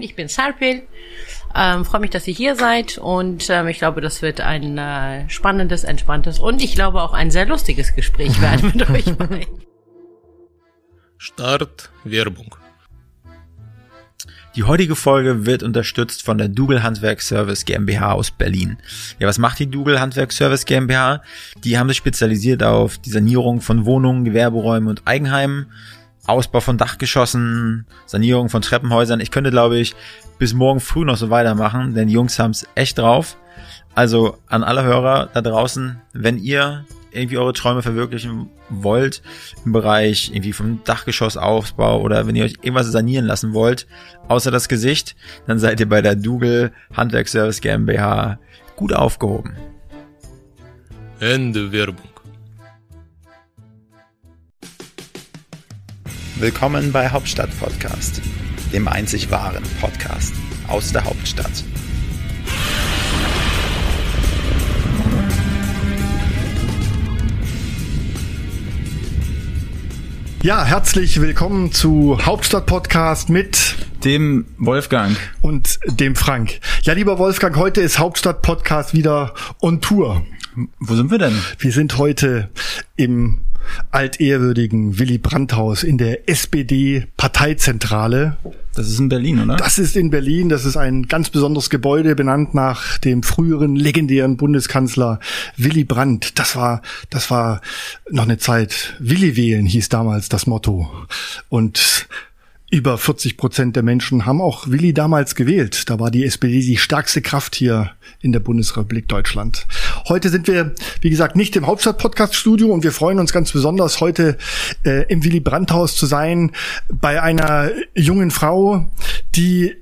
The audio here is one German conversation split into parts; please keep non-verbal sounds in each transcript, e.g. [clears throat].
Ich bin Sarpil. Ähm, Freue mich, dass ihr hier seid und ähm, ich glaube, das wird ein äh, spannendes, entspanntes und ich glaube auch ein sehr lustiges Gespräch werden [laughs] mit euch beiden. Start Werbung. Die heutige Folge wird unterstützt von der Dougal Handwerk Service GmbH aus Berlin. Ja, was macht die Dougal Handwerk Service GmbH? Die haben sich spezialisiert auf die Sanierung von Wohnungen, Gewerberäumen und Eigenheimen Ausbau von Dachgeschossen, Sanierung von Treppenhäusern. Ich könnte, glaube ich, bis morgen früh noch so weitermachen, denn die Jungs haben es echt drauf. Also an alle Hörer da draußen, wenn ihr irgendwie eure Träume verwirklichen wollt im Bereich irgendwie vom Dachgeschossaufbau oder wenn ihr euch irgendwas sanieren lassen wollt, außer das Gesicht, dann seid ihr bei der Dougal Handwerkservice GmbH gut aufgehoben. Ende Werbung. Willkommen bei Hauptstadt Podcast, dem einzig wahren Podcast aus der Hauptstadt. Ja, herzlich willkommen zu Hauptstadt Podcast mit dem Wolfgang und dem Frank. Ja, lieber Wolfgang, heute ist Hauptstadt Podcast wieder on Tour. Wo sind wir denn? Wir sind heute im altehrwürdigen Willy Brandt-Haus in der SPD-Parteizentrale. Das ist in Berlin, oder? Das ist in Berlin. Das ist ein ganz besonderes Gebäude, benannt nach dem früheren legendären Bundeskanzler Willy Brandt. Das war, das war noch eine Zeit. Willy wählen hieß damals das Motto. Und über 40 Prozent der Menschen haben auch Willi damals gewählt. Da war die SPD die stärkste Kraft hier in der Bundesrepublik Deutschland. Heute sind wir, wie gesagt, nicht im Hauptstadt-Podcast-Studio und wir freuen uns ganz besonders, heute äh, im Willy Brandt-Haus zu sein, bei einer jungen Frau, die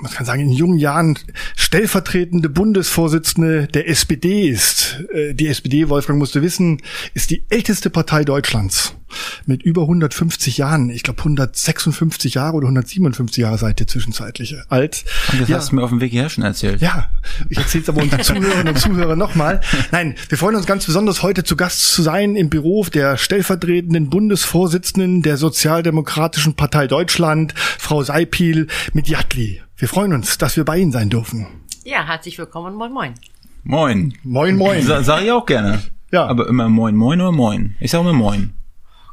man kann sagen, in jungen Jahren stellvertretende Bundesvorsitzende der SPD ist. Äh, die SPD, Wolfgang musste wissen, ist die älteste Partei Deutschlands mit über 150 Jahren. Ich glaube 156 Jahre oder 157 Jahre seit der zwischenzeitliche alt. Und das ja. hast du mir auf dem Weg hierher schon erzählt. Ja, ich erzähle es aber unseren [laughs] Zuhörerinnen und Zuhörern nochmal. Nein, wir freuen uns ganz besonders, heute zu Gast zu sein im Büro der stellvertretenden Bundesvorsitzenden der Sozialdemokratischen Partei Deutschland, Frau Seipil mit Jatli. Wir freuen uns, dass wir bei Ihnen sein dürfen. Ja, herzlich willkommen. Moin, moin. Moin. Moin, moin. Sa sag ich auch gerne. Ja. Aber immer moin, moin oder moin. Ich sag immer moin.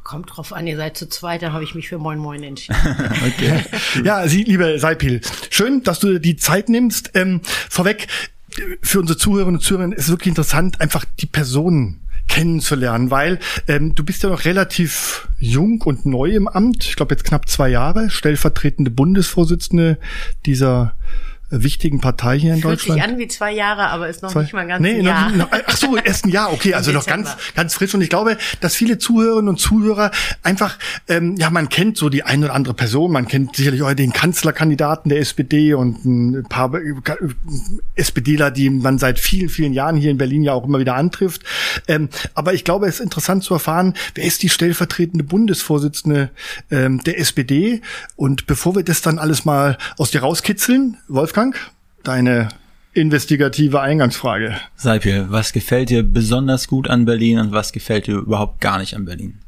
Kommt drauf an, ihr seid zu zweit, dann habe ich mich für Moin Moin entschieden. [laughs] okay. Ja, Sie, liebe Seipil, schön, dass du die Zeit nimmst. Ähm, vorweg, für unsere Zuhörerinnen und Zuhörer ist wirklich interessant, einfach die Personen kennenzulernen, weil ähm, du bist ja noch relativ jung und neu im Amt, ich glaube jetzt knapp zwei Jahre, stellvertretende Bundesvorsitzende dieser wichtigen Partei hier in Fühlt Deutschland. Fühlt sich an wie zwei Jahre, aber ist noch zwei, nicht mal ganz nee, ein Jahr. Noch, ach so, [laughs] erst ein Jahr, okay, also noch ganz, ganz frisch. Und ich glaube, dass viele Zuhörerinnen und Zuhörer einfach, ähm, ja, man kennt so die eine oder andere Person, man kennt sicherlich auch den Kanzlerkandidaten der SPD und ein paar äh, SPDler, die man seit vielen, vielen Jahren hier in Berlin ja auch immer wieder antrifft. Ähm, aber ich glaube, es ist interessant zu erfahren, wer ist die stellvertretende Bundesvorsitzende ähm, der SPD? Und bevor wir das dann alles mal aus dir rauskitzeln, Wolfgang, Wolfgang, deine investigative Eingangsfrage. Seipel, was gefällt dir besonders gut an Berlin und was gefällt dir überhaupt gar nicht an Berlin?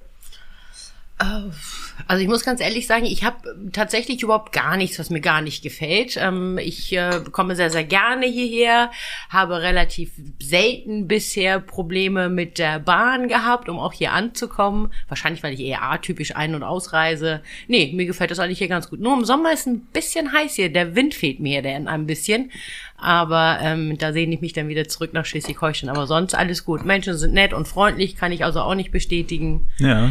Also ich muss ganz ehrlich sagen, ich habe tatsächlich überhaupt gar nichts, was mir gar nicht gefällt. Ähm, ich äh, komme sehr, sehr gerne hierher, habe relativ selten bisher Probleme mit der Bahn gehabt, um auch hier anzukommen. Wahrscheinlich, weil ich eher atypisch ein- und ausreise. Nee, mir gefällt das eigentlich hier ganz gut. Nur im Sommer ist ein bisschen heiß hier. Der Wind fehlt mir hier ein bisschen. Aber ähm, da sehne ich mich dann wieder zurück nach Schleswig-Holstein. Aber sonst alles gut. Menschen sind nett und freundlich, kann ich also auch nicht bestätigen. Ja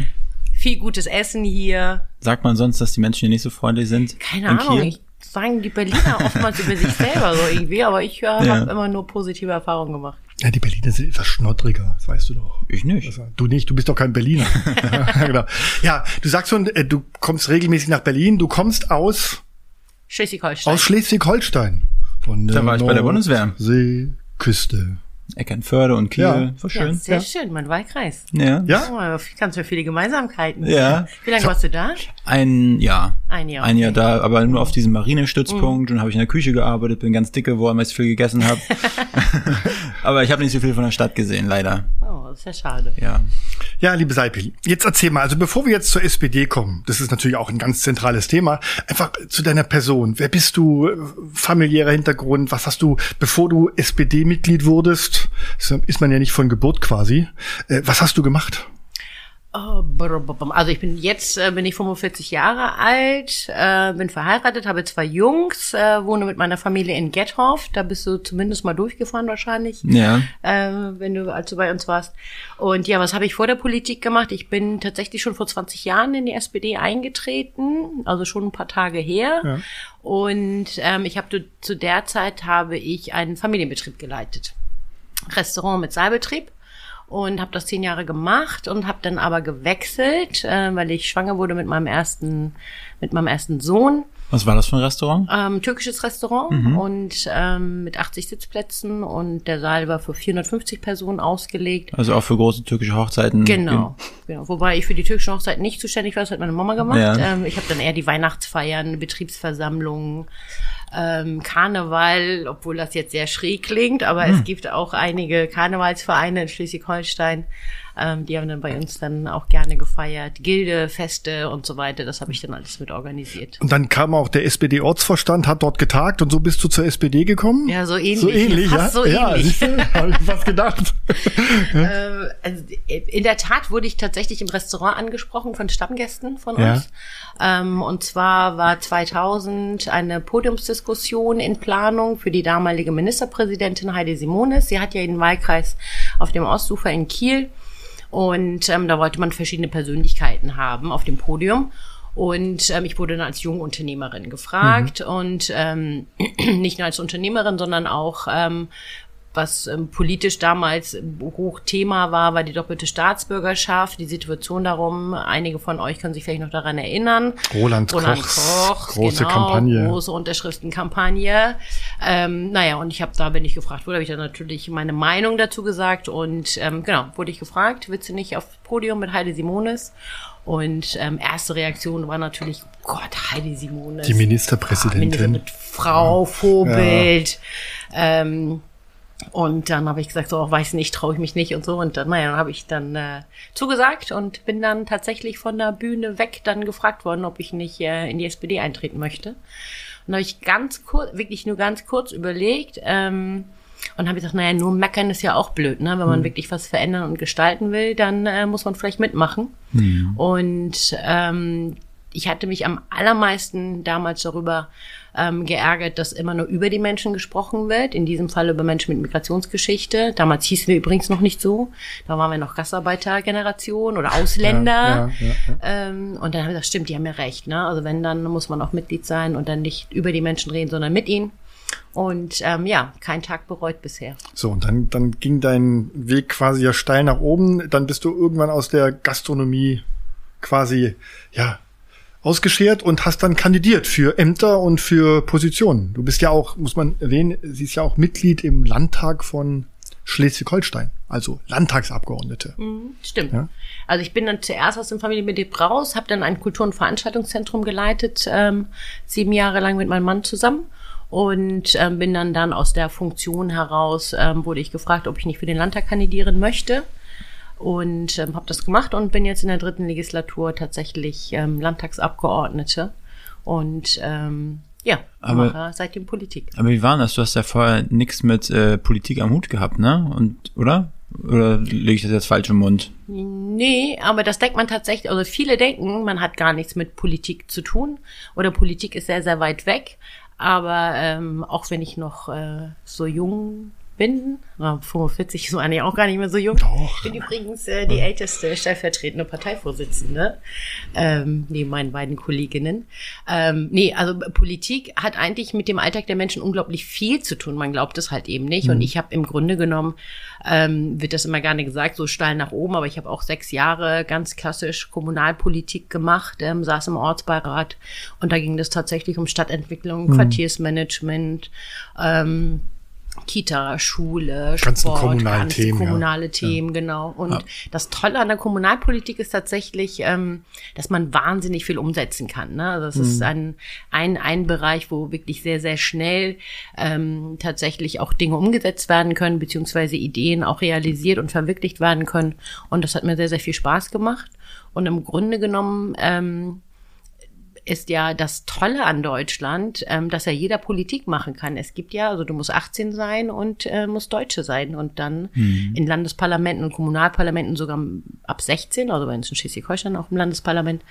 viel gutes Essen hier. Sagt man sonst, dass die Menschen hier nicht so freundlich sind? Keine Ahnung. Ich sagen die Berliner oftmals über sich selber so irgendwie, aber ich äh, ja. habe immer nur positive Erfahrungen gemacht. Ja, die Berliner sind etwas schnoddriger, das weißt du doch. Ich nicht. Also, du nicht, du bist doch kein Berliner. [laughs] [laughs] genau. Ja, du sagst schon, äh, du kommst regelmäßig nach Berlin, du kommst aus Schleswig-Holstein. Aus Schleswig-Holstein. Von da war ich bei der Bundeswehr. See, Küste. Eckernförde und Kiel. Ja. So schön. Ja, sehr ja. schön, mein Wahlkreis. Ja. Ja. Oh, ganz für viele Gemeinsamkeiten. Ja. Wie lange warst du da? Ein Jahr. Ein Jahr. Okay. Ein Jahr da, aber nur auf diesem Marinestützpunkt mhm. und habe ich in der Küche gearbeitet, bin ganz dick geworden, weil ich viel gegessen habe. [laughs] aber ich habe nicht so viel von der Stadt gesehen, leider. Oh, ist ja schade. Ja. Ja, liebe Seipel, jetzt erzähl mal, also bevor wir jetzt zur SPD kommen, das ist natürlich auch ein ganz zentrales Thema, einfach zu deiner Person. Wer bist du, familiärer Hintergrund, was hast du, bevor du SPD-Mitglied wurdest, ist man ja nicht von Geburt quasi, äh, was hast du gemacht? Oh, also ich bin jetzt äh, bin ich 45 Jahre alt, äh, bin verheiratet, habe zwei Jungs, äh, wohne mit meiner Familie in Gethoff. Da bist du zumindest mal durchgefahren wahrscheinlich, Ja. wenn du als du bei uns warst. Und ja, was habe ich vor der Politik gemacht? Ich bin tatsächlich schon vor 20 Jahren in die SPD eingetreten, also schon ein paar Tage her. Ja. Und ähm, ich habe zu der Zeit habe ich einen Familienbetrieb geleitet, Restaurant mit Saalbetrieb und habe das zehn Jahre gemacht und habe dann aber gewechselt, äh, weil ich schwanger wurde mit meinem ersten mit meinem ersten Sohn. Was war das für ein Restaurant? Ähm, türkisches Restaurant und ähm, mit 80 Sitzplätzen und der Saal war für 450 Personen ausgelegt. Also auch für große türkische Hochzeiten. Genau, genau. Wobei ich für die türkische Hochzeit nicht zuständig war, das hat meine Mama gemacht. Ja. Ähm, ich habe dann eher die Weihnachtsfeiern, Betriebsversammlungen, ähm, Karneval, obwohl das jetzt sehr schräg klingt, aber Hm. es gibt auch einige Karnevalsvereine in Schleswig-Holstein, ähm, die haben dann bei uns dann auch gerne gefeiert. Gilde, Feste und so weiter, das habe ich dann alles mit organisiert. Und dann kam auch der SPD-Ortsvorstand, hat dort getagt und so bist du zur SPD gekommen? Ja, so ähnlich. So ähnlich, ja? so ja, ähnlich. siehst du? Hab ich fast gedacht. [laughs] Äh, also in der Tat wurde ich tatsächlich im Restaurant angesprochen von Stammgästen von Ja. uns. Ähm, und zwar war 2000 eine Podiumsdiskussion in Planung für die damalige Ministerpräsidentin Heidi Simonis. Sie hat ja den Wahlkreis auf dem Ostufer in Kiel. Und ähm, da wollte man verschiedene Persönlichkeiten haben auf dem Podium. Und ähm, ich wurde dann als Jungunternehmerin gefragt und ähm, [clears throat] nicht nur als Unternehmerin, sondern auch ähm, was ähm, politisch damals Hochthema war, war die doppelte Staatsbürgerschaft, die Situation darum. Einige von euch können sich vielleicht noch daran erinnern. Roland Roland Kochs Koch, große genau, Kampagne. große Unterschriftenkampagne. Ähm, naja, und ich habe da, bin ich gefragt wurde, habe ich dann natürlich meine Meinung dazu gesagt und ähm, genau, wurde ich gefragt, willst du nicht aufs Podium mit Heidi Simonis? Und ähm, erste Reaktion war natürlich, Gott, Heidi Simonis. Die Ministerpräsidentin. Minister mit Frau, Vorbild. Ähm, und dann habe ich gesagt, so, oh, weiß nicht, traue ich mich nicht und so. Und dann, naja, dann habe ich dann äh, zugesagt und bin dann tatsächlich von der Bühne weg dann gefragt worden, ob ich nicht äh, in die SPD eintreten möchte. Und da habe ich ganz kurz, wirklich nur ganz kurz überlegt ähm, und habe gesagt, naja, nur meckern ist ja auch blöd, ne? Wenn man wirklich was verändern und gestalten will, dann äh, muss man vielleicht mitmachen. Und ähm, ich hatte mich am allermeisten damals darüber ähm, geärgert, dass immer nur über die Menschen gesprochen wird. In diesem Fall über Menschen mit Migrationsgeschichte. Damals hießen wir übrigens noch nicht so. Da waren wir noch Gastarbeitergeneration oder Ausländer. Ja, ja, ja, Ähm, und dann habe ich gesagt, stimmt, die haben ja recht. Ne? Also wenn, dann muss man auch Mitglied sein und dann nicht über die Menschen reden, sondern mit ihnen. Und ähm, ja, kein Tag bereut bisher. So, und dann, dann ging dein Weg quasi ja steil nach oben. Dann bist du irgendwann aus der Gastronomie quasi, ja, ausgeschert und hast dann kandidiert für Ämter und für Positionen. Du bist ja auch, muss man erwähnen, sie ist ja auch Mitglied im Landtag von Schleswig-Holstein, also Landtagsabgeordnete. Mhm, Stimmt. Ja. Also ich bin dann zuerst aus dem Familienbetrieb raus, habe dann ein Kultur- und Veranstaltungszentrum geleitet, ähm, sieben Jahre lang mit meinem Mann zusammen und ähm, bin dann dann aus der Funktion heraus, ähm, wurde ich gefragt, ob ich nicht für den Landtag kandidieren möchte und ähm, habe das gemacht und bin jetzt in der dritten Legislatur tatsächlich ähm, Landtagsabgeordnete und ähm, ja, Aber- mache seitdem Politik. Aber wie war das? Du hast ja vorher nichts mit äh, Politik am Hut gehabt, ne? Und, oder? Oder lege ich das jetzt falsch im Mund? Nee, aber das denkt man tatsächlich, also viele denken, man hat gar nichts mit Politik zu tun oder Politik ist sehr, sehr weit weg. Aber ähm, auch wenn ich noch äh, so jung bin, na, 45 ist man eigentlich auch gar nicht mehr so jung. Doch. Ich bin übrigens äh, die älteste stellvertretende Parteivorsitzende, ähm, neben meinen beiden Kolleginnen. Ähm, nee, also Politik hat eigentlich mit dem Alltag der Menschen unglaublich viel zu tun. Man glaubt es halt eben nicht. Und ich habe im Grunde genommen, ähm, wird das immer gerne gesagt, so steil nach oben, aber ich habe auch sechs Jahre ganz klassisch Kommunalpolitik gemacht, ähm, saß im Ortsbeirat und da ging es tatsächlich um Stadtentwicklung, Quartiersmanagement, ähm, Kita, Schule, Ganzen Sport, kommunalen ganze Themen, ja. kommunale Themen, genau. Und das Tolle an der Kommunalpolitik ist tatsächlich, ähm, dass man wahnsinnig viel umsetzen kann. Ne? Also das Mhm. ist ein, ein, ein Bereich, wo wirklich sehr, sehr schnell ähm, tatsächlich auch Dinge umgesetzt werden können, beziehungsweise Ideen auch realisiert und verwirklicht werden können. Und das hat mir sehr, sehr viel Spaß gemacht. Und im Grunde genommen ähm, ist ja das Tolle an Deutschland, ähm, dass ja jeder Politik machen kann. Es gibt ja, also du musst 18 sein und äh, musst Deutsche sein und dann in Landesparlamenten und Kommunalparlamenten sogar ab 16, also bei uns in Schleswig-Holstein auch im Landesparlament.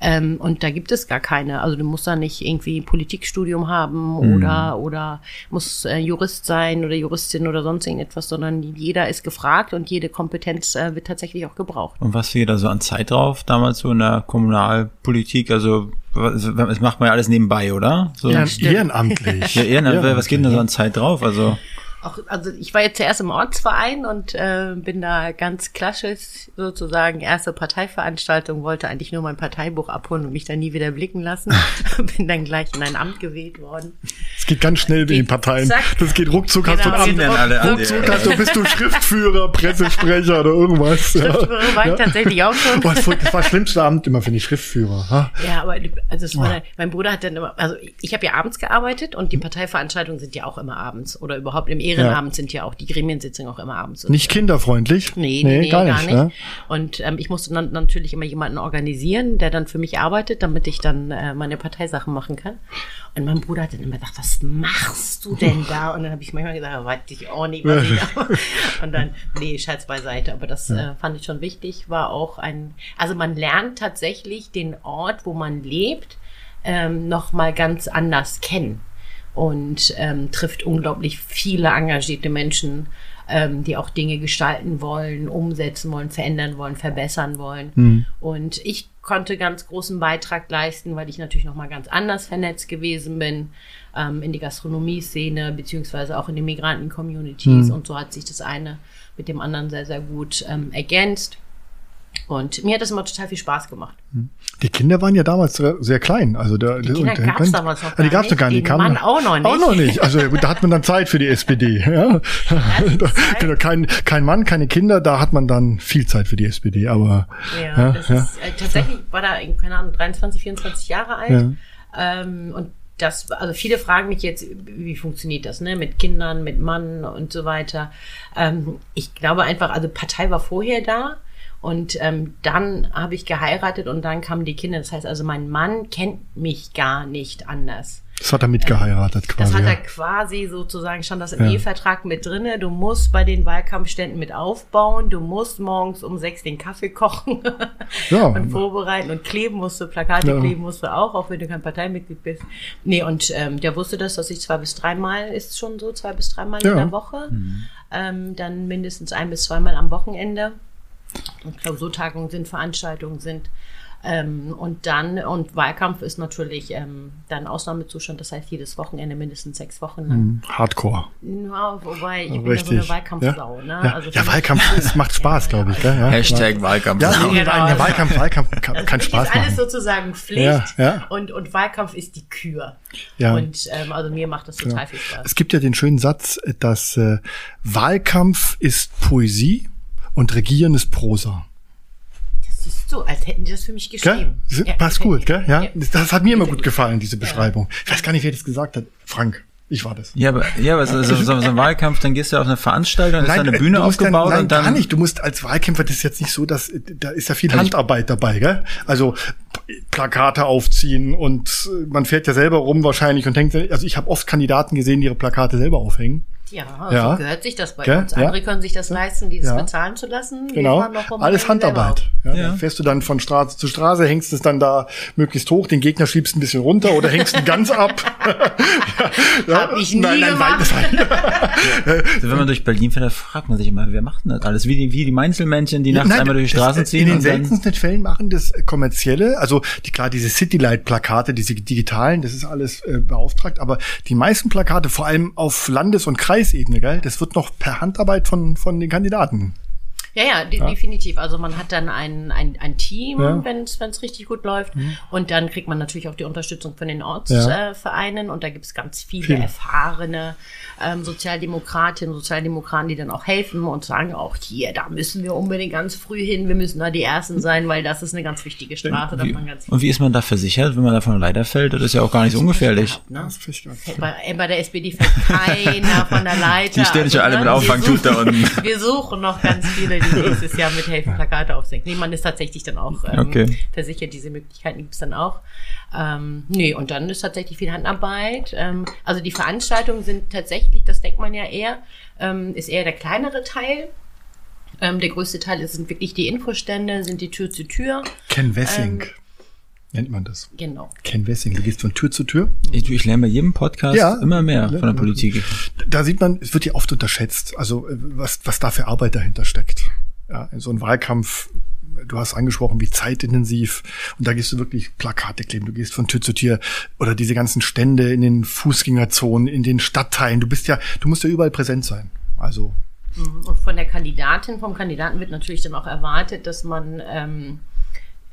Ähm, und da gibt es gar keine. Also du musst da nicht irgendwie Politikstudium haben oder oder musst äh, Jurist sein oder Juristin oder sonst irgendetwas, sondern jeder ist gefragt und jede Kompetenz äh, wird tatsächlich auch gebraucht. Und was fiel da so an Zeit drauf, damals so in der Kommunalpolitik? Also, das macht man ja alles nebenbei, oder? So. Stimmt. ehrenamtlich. Ja, Ehrenamt, was geht denn da so an Zeit drauf? Also, Auch, also ich war jetzt zuerst im Ortsverein und äh, bin da ganz klassisch sozusagen erste Parteiveranstaltung, wollte eigentlich nur mein Parteibuch abholen und mich dann nie wieder blicken lassen. [laughs] bin dann gleich in ein Amt gewählt worden. Es geht ganz schnell in den Parteien. Zack. Das geht ruckzuck, hast du Genau, ein Amt. alle Ruckzuck hast du, bist du Schriftführer, Pressesprecher oder irgendwas. [laughs] Ja. Schriftführer war ich tatsächlich auch schon. Boah, das war das schlimmste Amt immer, finde ich, Schriftführer. Ha? Ja, aber die- also es war mein Bruder hat dann immer, also ich habe ja abends gearbeitet und die Parteiveranstaltungen sind ja auch immer abends oder überhaupt im Ehrenamt sind ja auch die Gremiensitzungen auch immer abends. Nicht kinderfreundlich? Nee, nee, nee, gar, nicht. Ne? Und ähm, ich musste dann natürlich immer jemanden organisieren, der dann für mich arbeitet, damit ich dann äh, meine Parteisachen machen kann. Und mein Bruder hat dann immer gesagt, was machst du denn da? Und dann habe ich manchmal gesagt, weiß ich auch nicht, was ich da Und dann, nee, Scheiß beiseite. Aber das äh, fand ich schon wichtig, war auch ein, also man lernt tatsächlich den Ort, wo man lebt, ähm, noch mal ganz anders kennen und ähm, trifft unglaublich viele engagierte Menschen, ähm, die auch Dinge gestalten wollen, umsetzen wollen, verändern wollen, verbessern wollen. Und ich konnte ganz großen Beitrag leisten, weil ich natürlich noch mal ganz anders vernetzt gewesen bin ähm, in die Gastronomie-Szene beziehungsweise auch in den Migranten-Communities. Und so hat sich das eine mit dem anderen sehr, sehr gut ähm, ergänzt. Und mir hat das immer total viel Spaß gemacht. Die Kinder waren ja damals sehr, klein. Also da, Die Kinder und- gab's damals noch Ah, die gar gab's doch gar nicht. nicht. Den kamen- Mann auch noch nicht. Auch noch nicht. Also ja, [laughs] da hat man dann Zeit für die SPD. Ja. [laughs] Da- genau, kein, kein Mann, keine Kinder, da hat man dann viel Zeit für die SPD. Aber Ja, Ja, das ja. ist äh, tatsächlich war da, keine Ahnung, 23, 24 Jahre alt. Ähm, und das, also viele fragen mich jetzt, wie funktioniert das, ne, mit Kindern, mit Mann und so weiter. Ähm, ich glaube einfach, also Partei war vorher da. Und ähm, dann habe ich geheiratet und dann kamen die Kinder. Das heißt also, mein Mann kennt mich gar nicht anders. das hat er mitgeheiratet Das quasi. hat ja. er quasi sozusagen schon das im Ehevertrag mit drinne. Du musst bei den Wahlkampfständen mit aufbauen. Du musst morgens um sechs den Kaffee kochen [laughs] Ja. und vorbereiten und kleben musst du, Plakate Ja. kleben musst du auch, auch wenn du kein Parteimitglied bist. Nee, und ähm, der wusste das, dass ich zwei bis dreimal, ist schon so, zwei bis dreimal Ja. in der Woche. Ähm, dann mindestens ein bis zweimal am Wochenende. Und Klausurtagungen sind, Veranstaltungen sind. Ähm, und dann, und Wahlkampf ist natürlich ähm, dann Ausnahmezustand, das heißt jedes Wochenende mindestens sechs Wochen lang. Hardcore. Ja, wobei, ich bin ja so Richtig. eine Wahlkampfsau, ja. ne? Ja, Also ja Wahlkampf [laughs] ist, macht Spaß, glaube ich. Gell? Ja. Hashtag Wahlkampf. Ja, Genau. der Wahlkampf, Wahlkampf kann, Also kann Spaß ist alles machen. sozusagen Pflicht Ja, ja. Und, und Wahlkampf ist die Kür. Ja. Und ähm, also mir macht das total viel Spaß. Es gibt ja den schönen Satz, dass äh, Wahlkampf ist Poesie und Regieren ist Prosa. Das ist so, als hätten die das für mich Gell? geschrieben. Ja, Passt gut, gell? Ja? Ja. Das hat mir immer gut gefallen, diese Beschreibung. Ich weiß gar nicht, wer das gesagt hat. Frank, ich war das. Ja, aber, ja, aber so, so, so, ein Wahlkampf, dann gehst du auf eine Veranstaltung, dann ist da eine äh, Bühne aufgebaut dann, nein, und dann. gar nicht. Du musst als Wahlkämpfer, das ist jetzt nicht so, dass, äh, da ist ja viel Handarbeit dabei, gell? Also, Plakate aufziehen und äh, man fährt ja selber rum wahrscheinlich und denkt, also ich habe oft Kandidaten gesehen, die ihre Plakate selber aufhängen. Ja, Ja. so gehört sich das bei Gell? uns. Andere Ja. können sich das leisten, dieses Ja. bezahlen zu lassen. Genau. Alles Handarbeit. Ja, Ja. Dann fährst du dann von Straße zu Straße, hängst es dann da möglichst hoch, den Gegner schiebst ein bisschen runter oder hängst ihn ganz ab. [laughs] ja, Hab ich nie nein, nein, gemacht. Nein, [laughs] Also wenn man durch Berlin fährt, da fragt man sich immer, wer macht denn das alles? Wie die, wie die Mainzelmännchen, die nachts Nein, einmal durch die das- Straßen ziehen In den seltensten Fällen machen das kommerzielle, also die klar diese Citylight-Plakate, diese digitalen, das ist alles äh, beauftragt, aber die meisten Plakate, vor allem auf Landes- und Kreisebene, gell, das wird noch per Handarbeit von von den Kandidaten. Ja, ja, de Ja. definitiv. Also man hat dann ein, ein, ein Team, Ja. Mhm. wenn es richtig gut läuft. Und dann kriegt man natürlich auch die Unterstützung von den Ja. Ortsvereinen. Äh, Vereinen. und da gibt es ganz viele, Viele. erfahrene ähm, Sozialdemokratinnen und Sozialdemokraten, die dann auch helfen und sagen auch, hier, da müssen wir unbedingt ganz früh hin, wir müssen da die Ersten sein, weil das ist eine ganz wichtige Straße. Da Wie, und wie ist man da versichert, wenn man da von der Leiter fällt? Das ist ja auch gar nicht so ungefährlich. Ne? Bei, äh, bei der SPD fällt keiner von der [laughs] Leiter. Die stehen schon alle ne, mit wir Auffangtuch da unten. [laughs] Wir suchen noch ganz viele, [laughs] nächstes Jahr mithelfen, Plakate aufzuhängen. Nee, man ist tatsächlich dann auch ähm, Okay. versichert, diese Möglichkeiten gibt's dann auch. Ähm, nee, und dann ist tatsächlich viel Handarbeit. Ähm, also die Veranstaltungen sind tatsächlich, das denkt man ja eher, ähm, ist eher der kleinere Teil. Ähm, der größte Teil ist- sind wirklich die Infostände, sind die Tür zu Tür. Ken Wessing Ähm, nennt man das. Genau. Ken Wessing, du gehst von Tür zu Tür. Ich, ich lerne bei jedem Podcast Ja. immer mehr von der Politik. Da sieht man, es wird ja oft unterschätzt, also äh, was, was da für Arbeit dahinter steckt. Ja, in so einem Wahlkampf, du hast angesprochen, wie zeitintensiv. Und da gehst du wirklich Plakate kleben, du gehst von Tür zu Tür oder diese ganzen Stände in den Fußgängerzonen, in den Stadtteilen. Du bist ja, du musst ja überall präsent sein. Also, Und von der Kandidatin, vom Kandidaten wird natürlich dann auch erwartet, dass man ähm,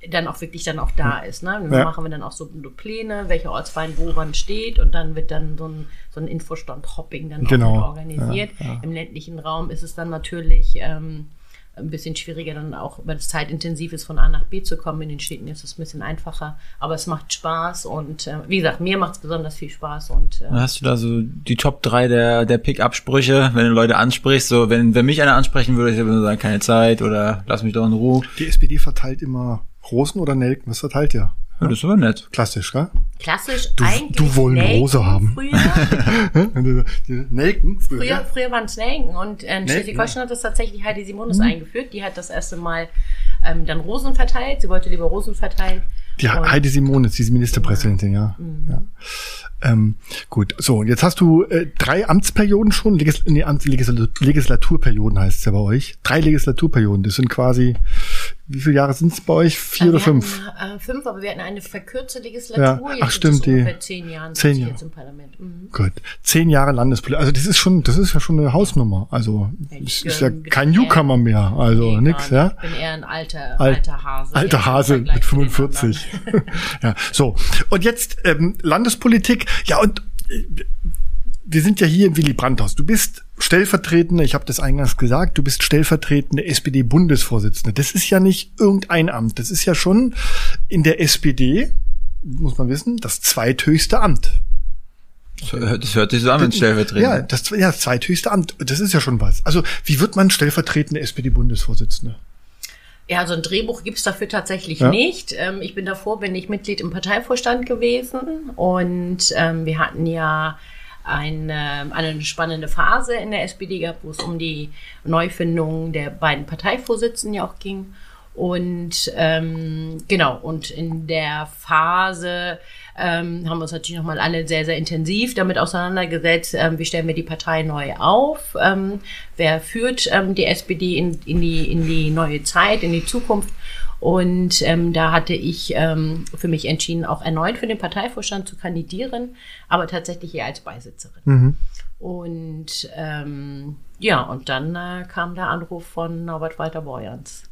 dann auch wirklich dann auch da ist. Ne? Ja. machen wir dann auch so Pläne, welcher Ortsverein wo wann steht und dann wird dann so ein, so ein Infostand-Hopping dann Genau. auch organisiert. Im ländlichen Raum ist es dann natürlich ähm, ein bisschen schwieriger dann auch, weil es zeitintensiv ist, von A nach B zu kommen. In den Städten ist es ein bisschen einfacher, aber es macht Spaß und äh, wie gesagt, mir macht es besonders viel Spaß und äh, Hast du da so die Top 3 der, der Pick-up-Sprüche, wenn du Leute ansprichst? So, wenn, wenn mich einer ansprechen würde, ich würde sagen, keine Zeit oder lass mich doch in Ruhe. die SPD verteilt immer Rosen oder Nelken. Was verteilt ihr? Ja, das ist aber nett. Klassisch, gell? klassisch Du- eigentlich du wollen Nelken Rose haben. Früher, [laughs] Die Nelken früher. Früher, ja? früher waren es Nelken und äh, in Nelken, Schleswig-Holstein hat das tatsächlich Heidi Simonis eingeführt. Die hat das erste Mal ähm, dann Rosen verteilt. Sie wollte lieber Rosen verteilen. Die Und- Heidi Simonis, diese Ministerpräsidentin, ja. ja. Ähm, gut, so, und jetzt hast du äh, drei Amtsperioden schon, Legis nee, Amts Legisla Legislaturperioden heißt es ja bei euch. Drei Legislaturperioden, das sind quasi, wie viele Jahre sind es bei euch? Vier oder wir fünf? Hatten, äh, fünf, aber wir hatten eine verkürzte Legislatur. Ja. Ach, stimmt, die- zehn Jahre zehn Jahre. jetzt im Parlament. Mhm. Gut, zehn Jahre Landespolitik, also das ist schon, das ist ja schon eine Hausnummer. Also Ich, ist ja kein Newcomer mehr, also Nee, nix, ja. Ich bin eher ein alter, Alt- alter Hase. Alter Hase mit zu den 45. anderen. [laughs] ja, so. Und jetzt ähm, Landespolitik. Ja, und äh, wir sind ja hier im Willy Brandt-Haus. Du bist stellvertretende, ich habe das eingangs gesagt, du bist stellvertretende SPD-Bundesvorsitzende. Das ist ja nicht irgendein Amt. Das ist ja schon in der SPD, muss man wissen, das zweithöchste Amt. Das hört sich so an mit Stellvertreter. Ja, das, ja, das zweithöchste Amt. Das ist ja schon was. Also, wie wird man stellvertretende SPD-Bundesvorsitzende? Ja, so ein Drehbuch gibt's dafür tatsächlich Ja. nicht. Ähm, ich bin davor, bin ich Mitglied im Parteivorstand gewesen und ähm, wir hatten ja eine, eine spannende Phase in der SPD gehabt, wo es um die Neufindung der beiden Parteivorsitzenden ja auch ging. Und ähm, genau, und in der Phase ähm, haben wir uns natürlich nochmal alle sehr, sehr intensiv damit auseinandergesetzt, ähm, wie stellen wir die Partei neu auf, ähm, wer führt ähm, die SPD in, in, die, in die neue Zeit, in die Zukunft. Und ähm, da hatte ich ähm, für mich entschieden, auch erneut für den Parteivorstand zu kandidieren, aber tatsächlich eher als Beisitzerin. Und ähm, ja, und dann äh, kam der Anruf von Norbert Walter Borjans.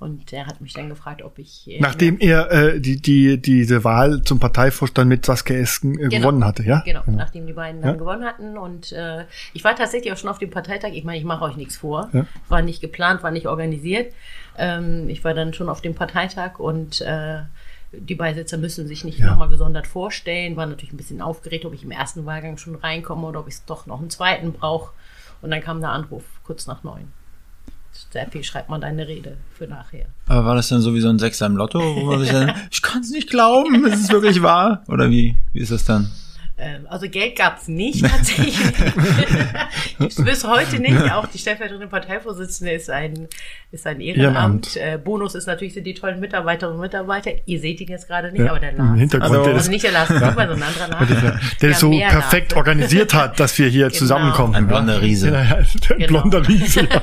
Und der hat mich dann gefragt, ob ich. äh, Nachdem er äh, die, die, diese Wahl zum Parteivorstand mit Saskia Esken äh, Genau. gewonnen hatte, ja? Genau, nachdem die beiden dann Ja. gewonnen hatten. Und äh, ich war tatsächlich auch schon auf dem Parteitag. Ich meine, ich mache euch nichts vor. Ja. War nicht geplant, war nicht organisiert. Ähm, ich war dann schon auf dem Parteitag und äh, die Beisitzer müssen sich nicht Ja. nochmal gesondert vorstellen. War natürlich ein bisschen aufgeregt, ob ich im ersten Wahlgang schon reinkomme oder ob ich doch noch einen zweiten brauche. Und dann kam der Anruf kurz nach neun. Steffi, schreibt mal deine Rede für nachher. Aber war das dann so wie so ein Sechser im Lotto, wo man sich dann, [laughs] ich kann es nicht glauben, ist es wirklich wahr? Oder wie, wie ist das dann? Ähm, also Geld gab's nicht tatsächlich. [laughs] Gibt's bis heute nicht. Auch die stellvertretende Parteivorsitzende ist ein, ist ein Ehrenamt. Äh, Bonus ist natürlich sind die tollen Mitarbeiterinnen und Mitarbeiter. Ihr seht ihn jetzt gerade nicht, Ja, aber der im Lars. Hintergrund, Hallo. der Also das, nicht der Lars Dieber, sondern ein anderer Lars. der, der Ja, so perfekt Lars. organisiert hat, dass wir hier [laughs] Genau. zusammenkommen. Ein blonder Riese. Ja, ja, der Genau. blonder Riese. [laughs]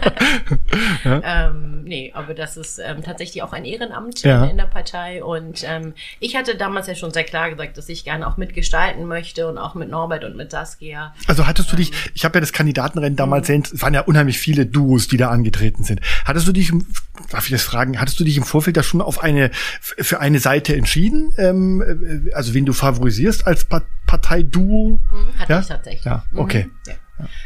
Ja. Ähm, nee, aber das ist ähm, tatsächlich auch ein Ehrenamt Ja. in, in der Partei. Und ähm, ich hatte damals ja schon sehr klar gesagt, dass ich gerne auch mitgestalten möchte und auch mit Norbert und mit Saskia. Also hattest du dich, ich habe ja das Kandidatenrennen damals, mhm. es waren ja unheimlich viele Duos, die da angetreten sind. Hattest du dich, darf ich das fragen, hattest du dich im Vorfeld da schon auf eine, für eine Seite entschieden? Ähm, äh, also wen du favorisierst als Parteiduo? Mhm, hatte ja? ich tatsächlich. Ja, okay. Mhm, ja.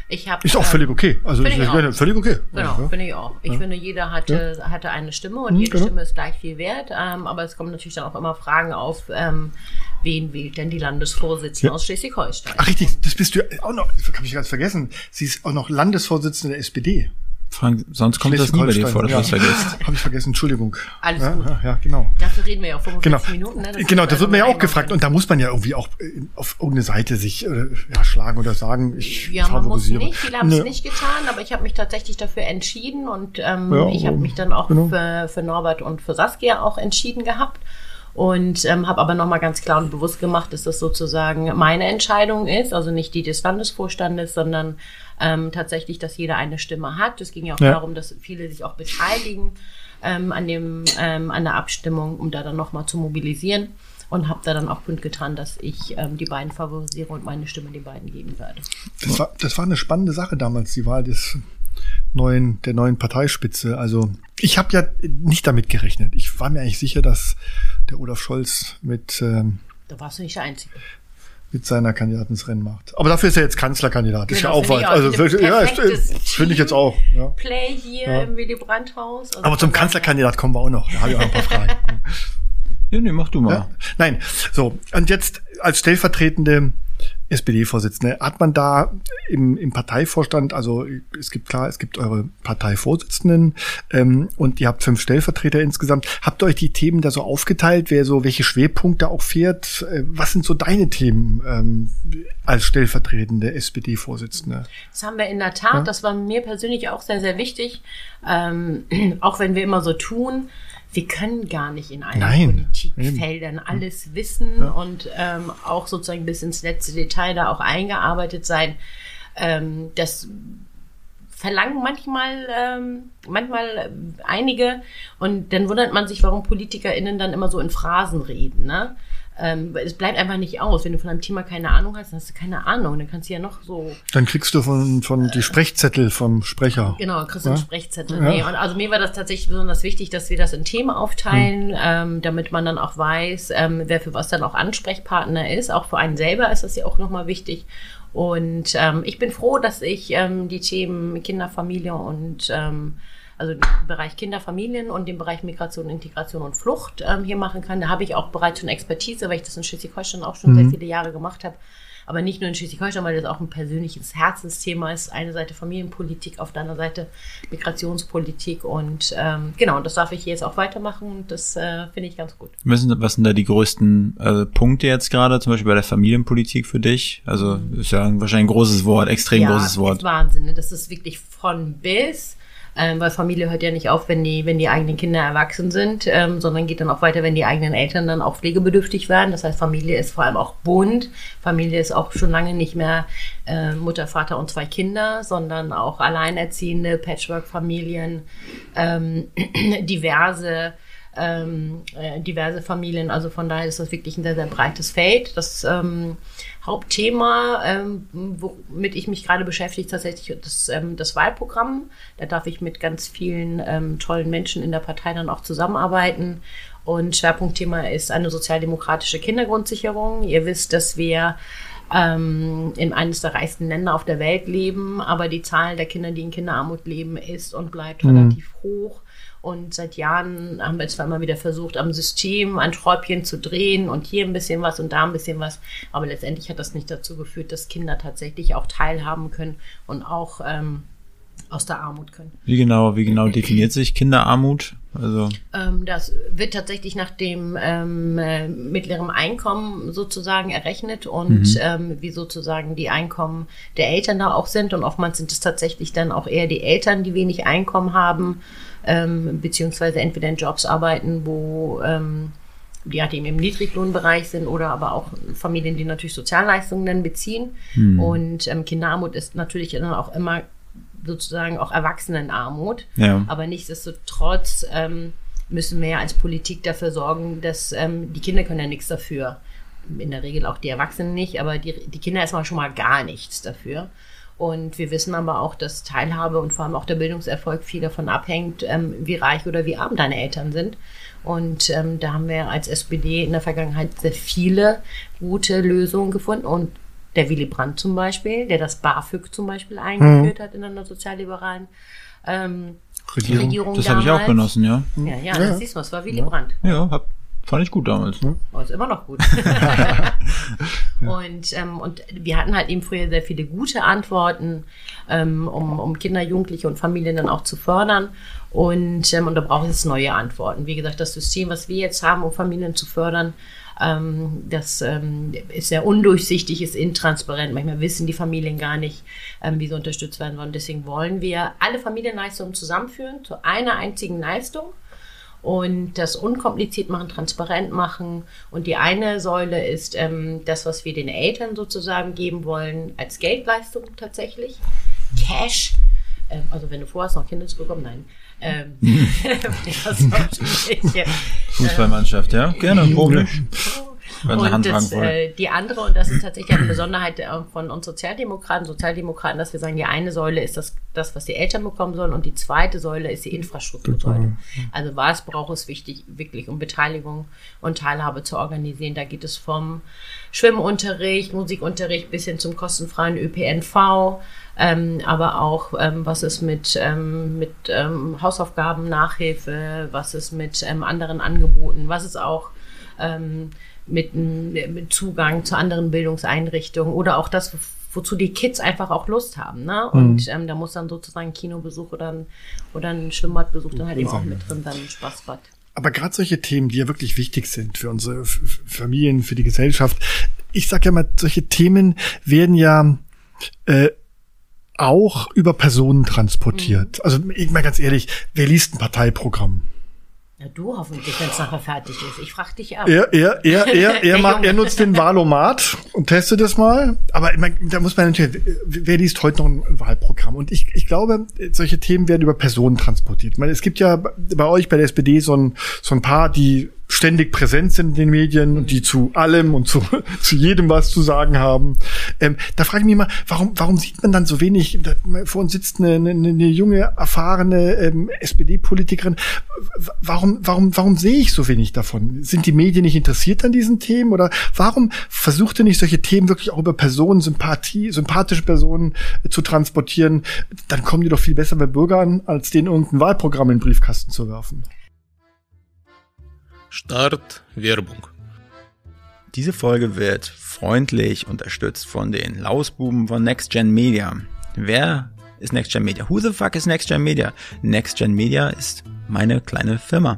Ich hab, ist auch völlig ähm, okay. Also ich auch. völlig okay. Genau, ja. finde ich auch. Ich ja. finde, jeder hatte, ja. hatte eine Stimme und jede genau. Stimme ist gleich viel wert. Ähm, aber es kommen natürlich dann auch immer Fragen auf, ähm, wen wählt denn die Landesvorsitzende aus Schleswig-Holstein? Ach richtig, das bist du auch noch, habe ich ganz vergessen. Sie ist auch noch Landesvorsitzende der SPD. Frank, sonst kommt das nie bei dir vor, dass ja. du das vergisst. Habe ich vergessen, Entschuldigung. Alles ja, gut. Ja, ja, genau. Dafür reden wir ja auch 45 genau. Minuten. Ne? Das genau, da wird mir ja auch gefragt. Und da muss man ja irgendwie auch äh, auf irgendeine Seite sich äh, ja, schlagen oder sagen, ich Ja, man muss nicht. Viele haben es ne. nicht getan, aber ich habe mich tatsächlich dafür entschieden. Und ähm, ja, ich habe mich dann auch genau. für, für Norbert und für Saskia auch entschieden gehabt und ähm, habe aber nochmal ganz klar und bewusst gemacht, dass das sozusagen meine Entscheidung ist, also nicht die des Landesvorstandes, sondern ähm, tatsächlich, dass jeder eine Stimme hat. Es ging ja auch ja. darum, dass viele sich auch beteiligen ähm, an, dem, ähm, an der Abstimmung, um da dann nochmal zu mobilisieren. Und habe da dann auch kundgetan, dass ich ähm, die beiden favorisiere und meine Stimme den beiden geben werde. Das war, das war eine spannende Sache damals, die Wahl des neuen, der neuen Parteispitze. Also ich habe ja nicht damit gerechnet. Ich war mir eigentlich sicher, dass der Olaf Scholz mit ähm, da warst du nicht der Einzige mit seiner Kandidaten ins Rennen macht. Aber dafür ist er jetzt Kanzlerkandidat. Genau, ist ja auch weit. Also ja, finde ich jetzt auch. Ja. Play hier ja. im Willy Brandt Haus. Also Aber zum Kanzlerkandidat kommen wir auch noch. Da habe ich auch ein paar Fragen. [laughs] ja, nee, mach du mal. Ja? Nein, so und jetzt als stellvertretende SPD-Vorsitzende. Hat man da im, im Parteivorstand, also es gibt klar, es gibt eure Parteivorsitzenden ähm, und ihr habt fünf Stellvertreter insgesamt. Habt ihr euch die Themen da so aufgeteilt, wer so welche Schwerpunkte auch fährt? Äh, was sind so deine Themen ähm, als stellvertretende SPD-Vorsitzende? Das haben wir in der Tat. Ja? Das war mir persönlich auch sehr, sehr wichtig. Ähm, [clears throat] auch wenn wir immer so tun, wir können gar nicht in allen Nein, Politikfeldern eben. alles wissen ja. und ähm, auch sozusagen bis ins letzte Detail da auch eingearbeitet sein. Ähm, das verlangen manchmal ähm, manchmal einige und dann wundert man sich, warum PolitikerInnen dann immer so in Phrasen reden. Ne? Ähm, es bleibt einfach nicht aus. Wenn du von einem Thema keine Ahnung hast, dann hast du keine Ahnung. Dann kannst du ja noch so. Dann kriegst du von, von die Sprechzettel vom Sprecher. Genau, kriegst du ja? einen Sprechzettel. Ja. Nee, und also mir war das tatsächlich besonders wichtig, dass wir das in Themen aufteilen, hm. ähm, damit man dann auch weiß, ähm, wer für was dann auch Ansprechpartner ist. Auch für einen selber ist das ja auch nochmal wichtig. Und ähm, ich bin froh, dass ich ähm, die Themen Kinderfamilie und ähm, also den Bereich Kinderfamilien und den Bereich Migration, Integration und Flucht ähm, hier machen kann. Da habe ich auch bereits schon Expertise, weil ich das in Schleswig-Holstein auch schon mhm. sehr viele Jahre gemacht habe. Aber nicht nur in Schleswig-Holstein, weil das auch ein persönliches Herzensthema ist. Eine Seite Familienpolitik, auf der anderen Seite Migrationspolitik. Und ähm, genau, das darf ich jetzt auch weitermachen und das äh, finde ich ganz gut. Was sind, was sind da die größten äh, Punkte jetzt gerade, zum Beispiel bei der Familienpolitik für dich? Also ist ja wahrscheinlich ein großes Wort, extrem ja, großes Wort. Ist Wahnsinn, ne? das ist wirklich von bis ähm, weil Familie hört ja nicht auf, wenn die, wenn die eigenen Kinder erwachsen sind, ähm, sondern geht dann auch weiter, wenn die eigenen Eltern dann auch pflegebedürftig werden. Das heißt, Familie ist vor allem auch bunt. Familie ist auch schon lange nicht mehr äh, Mutter, Vater und zwei Kinder, sondern auch alleinerziehende Patchwork-Familien, ähm, [clears throat] diverse ähm, äh, diverse Familien. Also von daher ist das wirklich ein sehr, sehr breites Feld. Das ähm, Hauptthema, ähm, womit ich mich gerade beschäftige, tatsächlich das, ähm, das Wahlprogramm. Da darf ich mit ganz vielen ähm, tollen Menschen in der Partei dann auch zusammenarbeiten. Und Schwerpunktthema ist eine sozialdemokratische Kindergrundsicherung. Ihr wisst, dass wir ähm, in eines der reichsten Länder auf der Welt leben, aber die Zahl der Kinder, die in Kinderarmut leben, ist und bleibt mhm. relativ hoch. Und seit Jahren haben wir zwar immer wieder versucht, am System ein Schräubchen zu drehen und hier ein bisschen was und da ein bisschen was. Aber letztendlich hat das nicht dazu geführt, dass Kinder tatsächlich auch teilhaben können und auch ähm, aus der Armut können. Wie genau, wie genau definiert sich Kinderarmut? Also ähm, das wird tatsächlich nach dem ähm, äh, mittleren Einkommen sozusagen errechnet und mhm. ähm, wie sozusagen die Einkommen der Eltern da auch sind. Und oftmals sind es tatsächlich dann auch eher die Eltern, die wenig Einkommen haben ähm, beziehungsweise entweder in Jobs arbeiten, wo ähm, die halt eben im Niedriglohnbereich sind oder aber auch Familien, die natürlich Sozialleistungen dann beziehen. Hm. Und ähm, Kinderarmut ist natürlich dann auch immer sozusagen auch Erwachsenenarmut. Ja. Aber nichtsdestotrotz ähm, müssen wir ja als Politik dafür sorgen, dass ähm, die Kinder können ja nichts dafür. in der Regel auch die Erwachsenen nicht, aber die, die Kinder erstmal schon mal gar nichts dafür. Und wir wissen aber auch, dass Teilhabe und vor allem auch der Bildungserfolg viel davon abhängt, ähm, wie reich oder wie arm deine Eltern sind. Und ähm, da haben wir als SPD in der Vergangenheit sehr viele gute Lösungen gefunden. Und der Willy Brandt zum Beispiel, der das BAföG zum Beispiel eingeführt mhm. hat in einer sozialliberalen ähm, Regierung. Regierung das habe ich auch genossen, ja. Ja, ja, ja. das siehst du, das war Willy ja. Brandt. Ja, hab, Fand ich gut damals. Ne? Oh, ist immer noch gut. [laughs] [laughs] und, ähm, und wir hatten halt eben früher sehr viele gute Antworten, ähm, um, um Kinder, Jugendliche und Familien dann auch zu fördern. Und, ähm, und da braucht es neue Antworten. Wie gesagt, das System, was wir jetzt haben, um Familien zu fördern, ähm, das ähm, ist sehr undurchsichtig, ist intransparent. Manchmal wissen die Familien gar nicht, ähm, wie sie unterstützt werden wollen. Deswegen wollen wir alle Familienleistungen zusammenführen zu einer einzigen Leistung und das unkompliziert machen, transparent machen. Und die eine Säule ist ähm, das, was wir den Eltern sozusagen geben wollen, als Geldleistung tatsächlich. Cash. Ähm, also wenn du vorhast, noch Kinder zu bekommen, nein. Ähm, [laughs] [laughs] Fußballmannschaft, ja, gerne, Problem. Und das, äh, die andere, und das ist tatsächlich eine Besonderheit äh, von uns Sozialdemokraten, Sozialdemokraten, dass wir sagen, die eine Säule ist das, das, was die Eltern bekommen sollen, und die zweite Säule ist die Infrastruktursäule. Also was braucht es wichtig, wirklich, um Beteiligung und Teilhabe zu organisieren? Da geht es vom Schwimmunterricht, Musikunterricht bis hin zum kostenfreien ÖPNV. Ähm, aber auch, ähm, was ist mit, ähm, mit ähm, Hausaufgaben, Nachhilfe, was ist mit ähm, anderen Angeboten, was ist auch ähm, mit, mit Zugang zu anderen Bildungseinrichtungen oder auch das, wozu die Kids einfach auch Lust haben. Ne? Und mhm. ähm, da muss dann sozusagen ein Kinobesuch oder ein, oder ein Schwimmbadbesuch dann halt eben auch mit drin sein, ein Spaßbad. Aber gerade solche Themen, die ja wirklich wichtig sind für unsere Familien, für die Gesellschaft, ich sage ja mal, solche Themen werden ja äh, auch über Personen transportiert. Mhm. Also ich mal ganz ehrlich, wer liest ein Parteiprogramm? Ja, du hoffentlich, wenn es nachher fertig ist. Ich frage dich ab. Er, er, er, er, [laughs] er, macht, er nutzt den Wahlomat und testet das mal. Aber da muss man natürlich, wer liest heute noch ein Wahlprogramm? Und ich, ich glaube, solche Themen werden über Personen transportiert. Ich meine, es gibt ja bei euch bei der SPD so ein, so ein paar, die ständig präsent sind in den Medien und die zu allem und zu, [laughs] zu jedem was zu sagen haben. Ähm, da frage ich mich mal, warum, warum sieht man dann so wenig, da, vor uns sitzt eine, eine, eine junge, erfahrene ähm, SPD-Politikerin, warum, warum, warum sehe ich so wenig davon? Sind die Medien nicht interessiert an diesen Themen oder warum versucht ihr nicht solche Themen wirklich auch über Personen, Sympathie, sympathische Personen äh, zu transportieren? Dann kommen die doch viel besser bei Bürgern, als denen irgendein Wahlprogramm in den Briefkasten zu werfen. Start Werbung. Diese Folge wird freundlich unterstützt von den Lausbuben von NextGen Media. Wer ist NextGen Media? Who the fuck is NextGen Media? NextGen Media ist meine kleine Firma.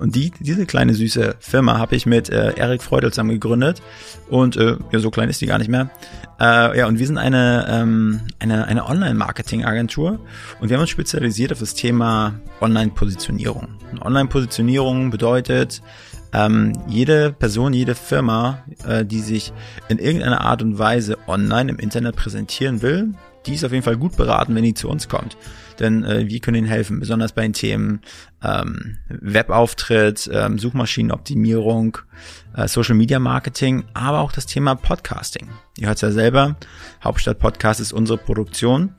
Und die, diese kleine süße Firma habe ich mit äh, Erik Freudel zusammen gegründet. Und äh, ja, so klein ist die gar nicht mehr. Äh, ja, und wir sind eine, ähm, eine, eine Online-Marketing-Agentur und wir haben uns spezialisiert auf das Thema Online-Positionierung. Online-Positionierung bedeutet, ähm, jede Person, jede Firma, äh, die sich in irgendeiner Art und Weise online im Internet präsentieren will, die ist auf jeden Fall gut beraten, wenn die zu uns kommt. Denn äh, wir können ihnen helfen, besonders bei den Themen ähm, Webauftritt, ähm, Suchmaschinenoptimierung, äh, Social Media Marketing, aber auch das Thema Podcasting. Ihr hört es ja selber, Hauptstadt Podcast ist unsere Produktion.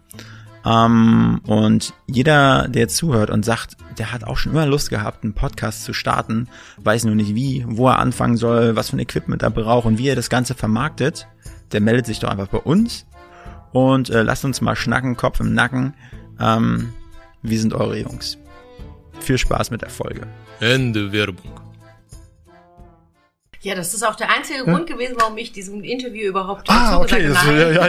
Ähm, und jeder, der zuhört und sagt, der hat auch schon immer Lust gehabt, einen Podcast zu starten, weiß nur nicht wie, wo er anfangen soll, was für ein Equipment er braucht und wie er das Ganze vermarktet, der meldet sich doch einfach bei uns und äh, lasst uns mal schnacken, Kopf im Nacken. Ähm, wir sind eure Jungs. Viel Spaß mit der Folge. Ende Werbung. Ja, das ist auch der einzige ja? Grund gewesen, warum ich diesem Interview überhaupt ah, okay. Das, ja, [laughs] ja,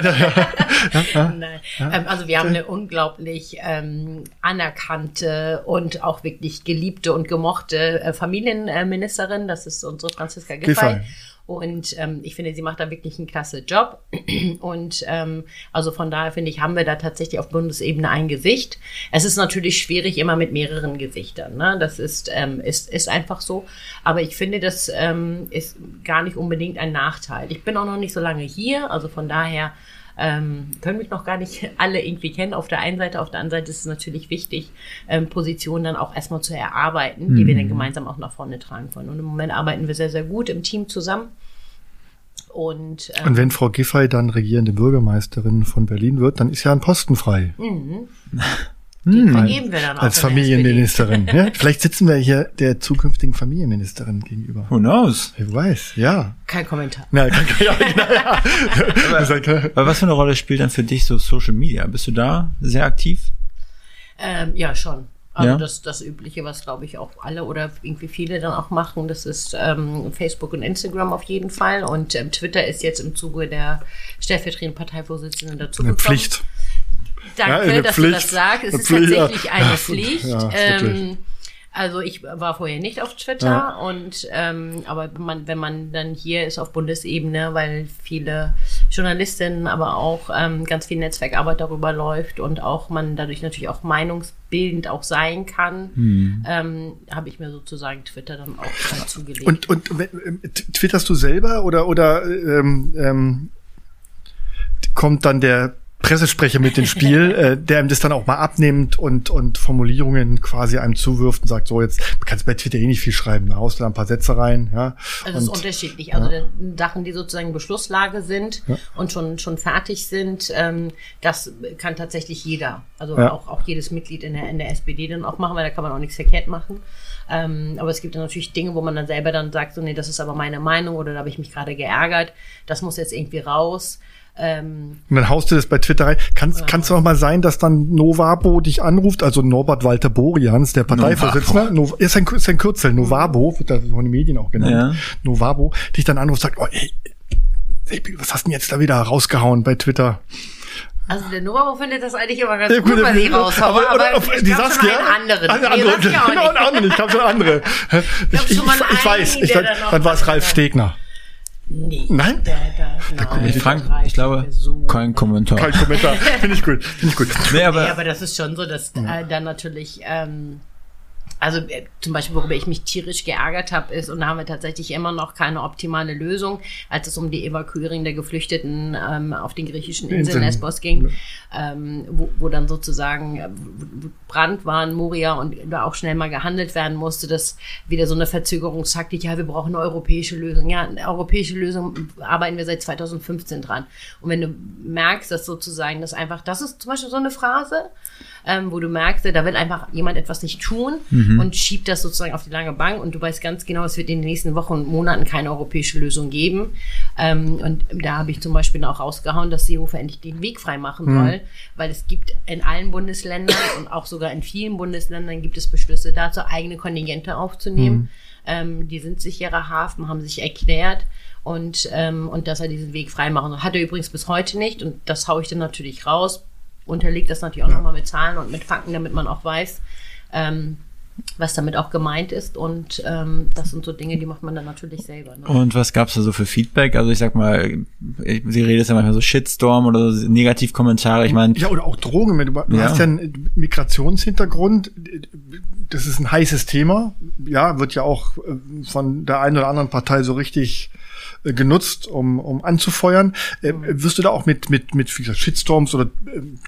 ja, Nein. Ähm, also wir haben eine unglaublich ähm, anerkannte und auch wirklich geliebte und gemochte äh, Familienministerin. Das ist unsere Franziska Giffey. Giffey. Und ähm, ich finde, sie macht da wirklich einen klasse Job. [clears throat] Und ähm, also von daher finde ich, haben wir da tatsächlich auf Bundesebene ein Gesicht. Es ist natürlich schwierig immer mit mehreren Gesichtern. Ne? Das ist, ähm, ist, ist einfach so. Aber ich finde, das ähm, ist gar nicht unbedingt ein Nachteil. Ich bin auch noch nicht so lange hier. Also von daher ähm, können mich noch gar nicht [laughs] alle irgendwie kennen. Auf der einen Seite, auf der anderen Seite ist es natürlich wichtig, ähm, Positionen dann auch erstmal zu erarbeiten, mhm. die wir dann mhm. gemeinsam auch nach vorne tragen wollen. Und im Moment arbeiten wir sehr, sehr gut im Team zusammen. Und, ähm, Und wenn Frau Giffey dann regierende Bürgermeisterin von Berlin wird, dann ist ja ein Posten frei. Mhm. [laughs] den vergeben wir dann auch Als Familienministerin. ja? Vielleicht sitzen wir hier der zukünftigen Familienministerin gegenüber. Who knows? Wer weiß, ja. Kein Kommentar. Na, kann, [laughs] ja, genau, ja. Ja- Aber was für eine Rolle spielt dann für dich so Social Media? Bist du da sehr aktiv? Ähm, ja, schon. Also Ja? das, das Übliche, was glaube ich auch alle oder irgendwie viele dann auch machen, das ist ähm, Facebook und Instagram auf jeden Fall. Und ähm, Twitter ist jetzt im Zuge der stellvertretenden Parteivorsitzenden dazu Eine Pflicht. Ja, Danke, eine dass du Pflicht. das sagst. Es ist Pflicht, ja. tatsächlich eine Ja, Pflicht. ja, ähm, also ich war vorher nicht auf Twitter Ja. und ähm, aber wenn man, wenn man dann hier ist auf Bundesebene, weil viele Journalistinnen, aber auch ähm, ganz viel Netzwerkarbeit darüber läuft und auch man dadurch natürlich auch meinungsbildend auch sein kann, Hm. ähm, habe ich mir sozusagen Twitter dann auch zugelegt. Und, und ähm, twitterst du selber oder, oder ähm, ähm, kommt dann der Pressesprecher mit ins Spiel, [laughs] äh, der ihm das dann auch mal abnimmt und, und Formulierungen quasi einem zuwirft und sagt, so jetzt, du kannst bei Twitter eh nicht viel schreiben, da haust du da ein paar Sätze rein, ja. Also es ist unterschiedlich. Also äh, Sachen, die sozusagen Beschlusslage sind und schon schon fertig sind, ähm, das kann tatsächlich jeder. Also Ja. auch auch jedes Mitglied in der in der SPD dann auch machen, weil da kann man auch nichts verkehrt machen. Ähm, aber es gibt dann natürlich Dinge, wo man dann selber dann sagt, so nee, das ist aber meine Meinung oder da habe ich mich gerade geärgert. Das muss jetzt irgendwie raus. Ähm, und dann haust du das bei Twitter rein. Kannst, kannst du auch mal sein, dass dann Novabo dich anruft, also Norbert Walter Borians, der Parteivorsitzende, Nov ist ein, ist ein Kürzel, Novabo, wird da von den Medien auch genannt, Ja. Novabo, dich dann anruft, sagt, oh, ey, ey, was hast du denn jetzt da wieder rausgehauen bei Twitter? also der Novabo findet das eigentlich immer ganz Ja, gut, was ich aber, raushaue. aber, Aber, aber, ich die glaub Saskia, schon einen anderen. Eine Nee, andere, Saskia auch genau, ich schon andere. Ich, [laughs] ich, schon mal ich, weiß, einen, ich, der dann, dann dann war es Ralf Stegner. Nee. Nein? Der, der, nein, Ich, Frank, das reicht ich glaube, so. kein Kommentar. Kein Kommentar. Finde ich gut, finde ich gut. Nee, aber, Ja, aber das ist schon so, dass äh, dann natürlich, ähm, also äh, zum Beispiel, worüber ich mich tierisch geärgert habe, ist, und da haben wir tatsächlich immer noch keine optimale Lösung, als es um die Evakuierung der Geflüchteten ähm, auf den griechischen Inseln. Lesbos ging, ähm, wo, wo dann sozusagen äh, Brand war in Moria und da auch schnell mal gehandelt werden musste, dass wieder so eine Verzögerungstaktik, ja, wir brauchen eine europäische Lösung. Ja, eine europäische Lösung arbeiten wir seit 2015 dran. Und wenn du merkst, dass sozusagen das einfach, das ist zum Beispiel so eine Phrase, ähm, wo du merkst, da will einfach jemand etwas nicht tun und schiebt das sozusagen auf die lange Bank und du weißt ganz genau, es wird in den nächsten Wochen und Monaten keine europäische Lösung geben. Ähm, und da habe ich zum Beispiel auch rausgehauen, dass Seehofer endlich den Weg frei machen soll, weil es gibt in allen Bundesländern und auch sogar in vielen Bundesländern gibt es Beschlüsse dazu, eigene Kontingente aufzunehmen. Ähm, die sind sicherer Hafen, haben sich erklärt und, ähm, und dass er diesen Weg frei machen soll. Hat er übrigens bis heute nicht und das haue ich dann natürlich raus. Unterlegt das natürlich auch nochmal mit Zahlen und mit Fakten, damit man auch weiß, ähm, was damit auch gemeint ist. Und ähm, das sind so Dinge, die macht man dann natürlich selber. Ne? und was gab's da so für Feedback? Also ich sag mal, ich, sie redet ja manchmal so Shitstorm oder so Negativkommentare. Ich meine, Ja, oder auch Drogen. Du, du Ja. hast ja einen Migrationshintergrund. Das ist ein heißes Thema. Ja, wird ja auch äh, von der einen oder anderen Partei so richtig äh, genutzt, um, um anzufeuern. Äh, wirst du da auch mit, mit, mit Shitstorms oder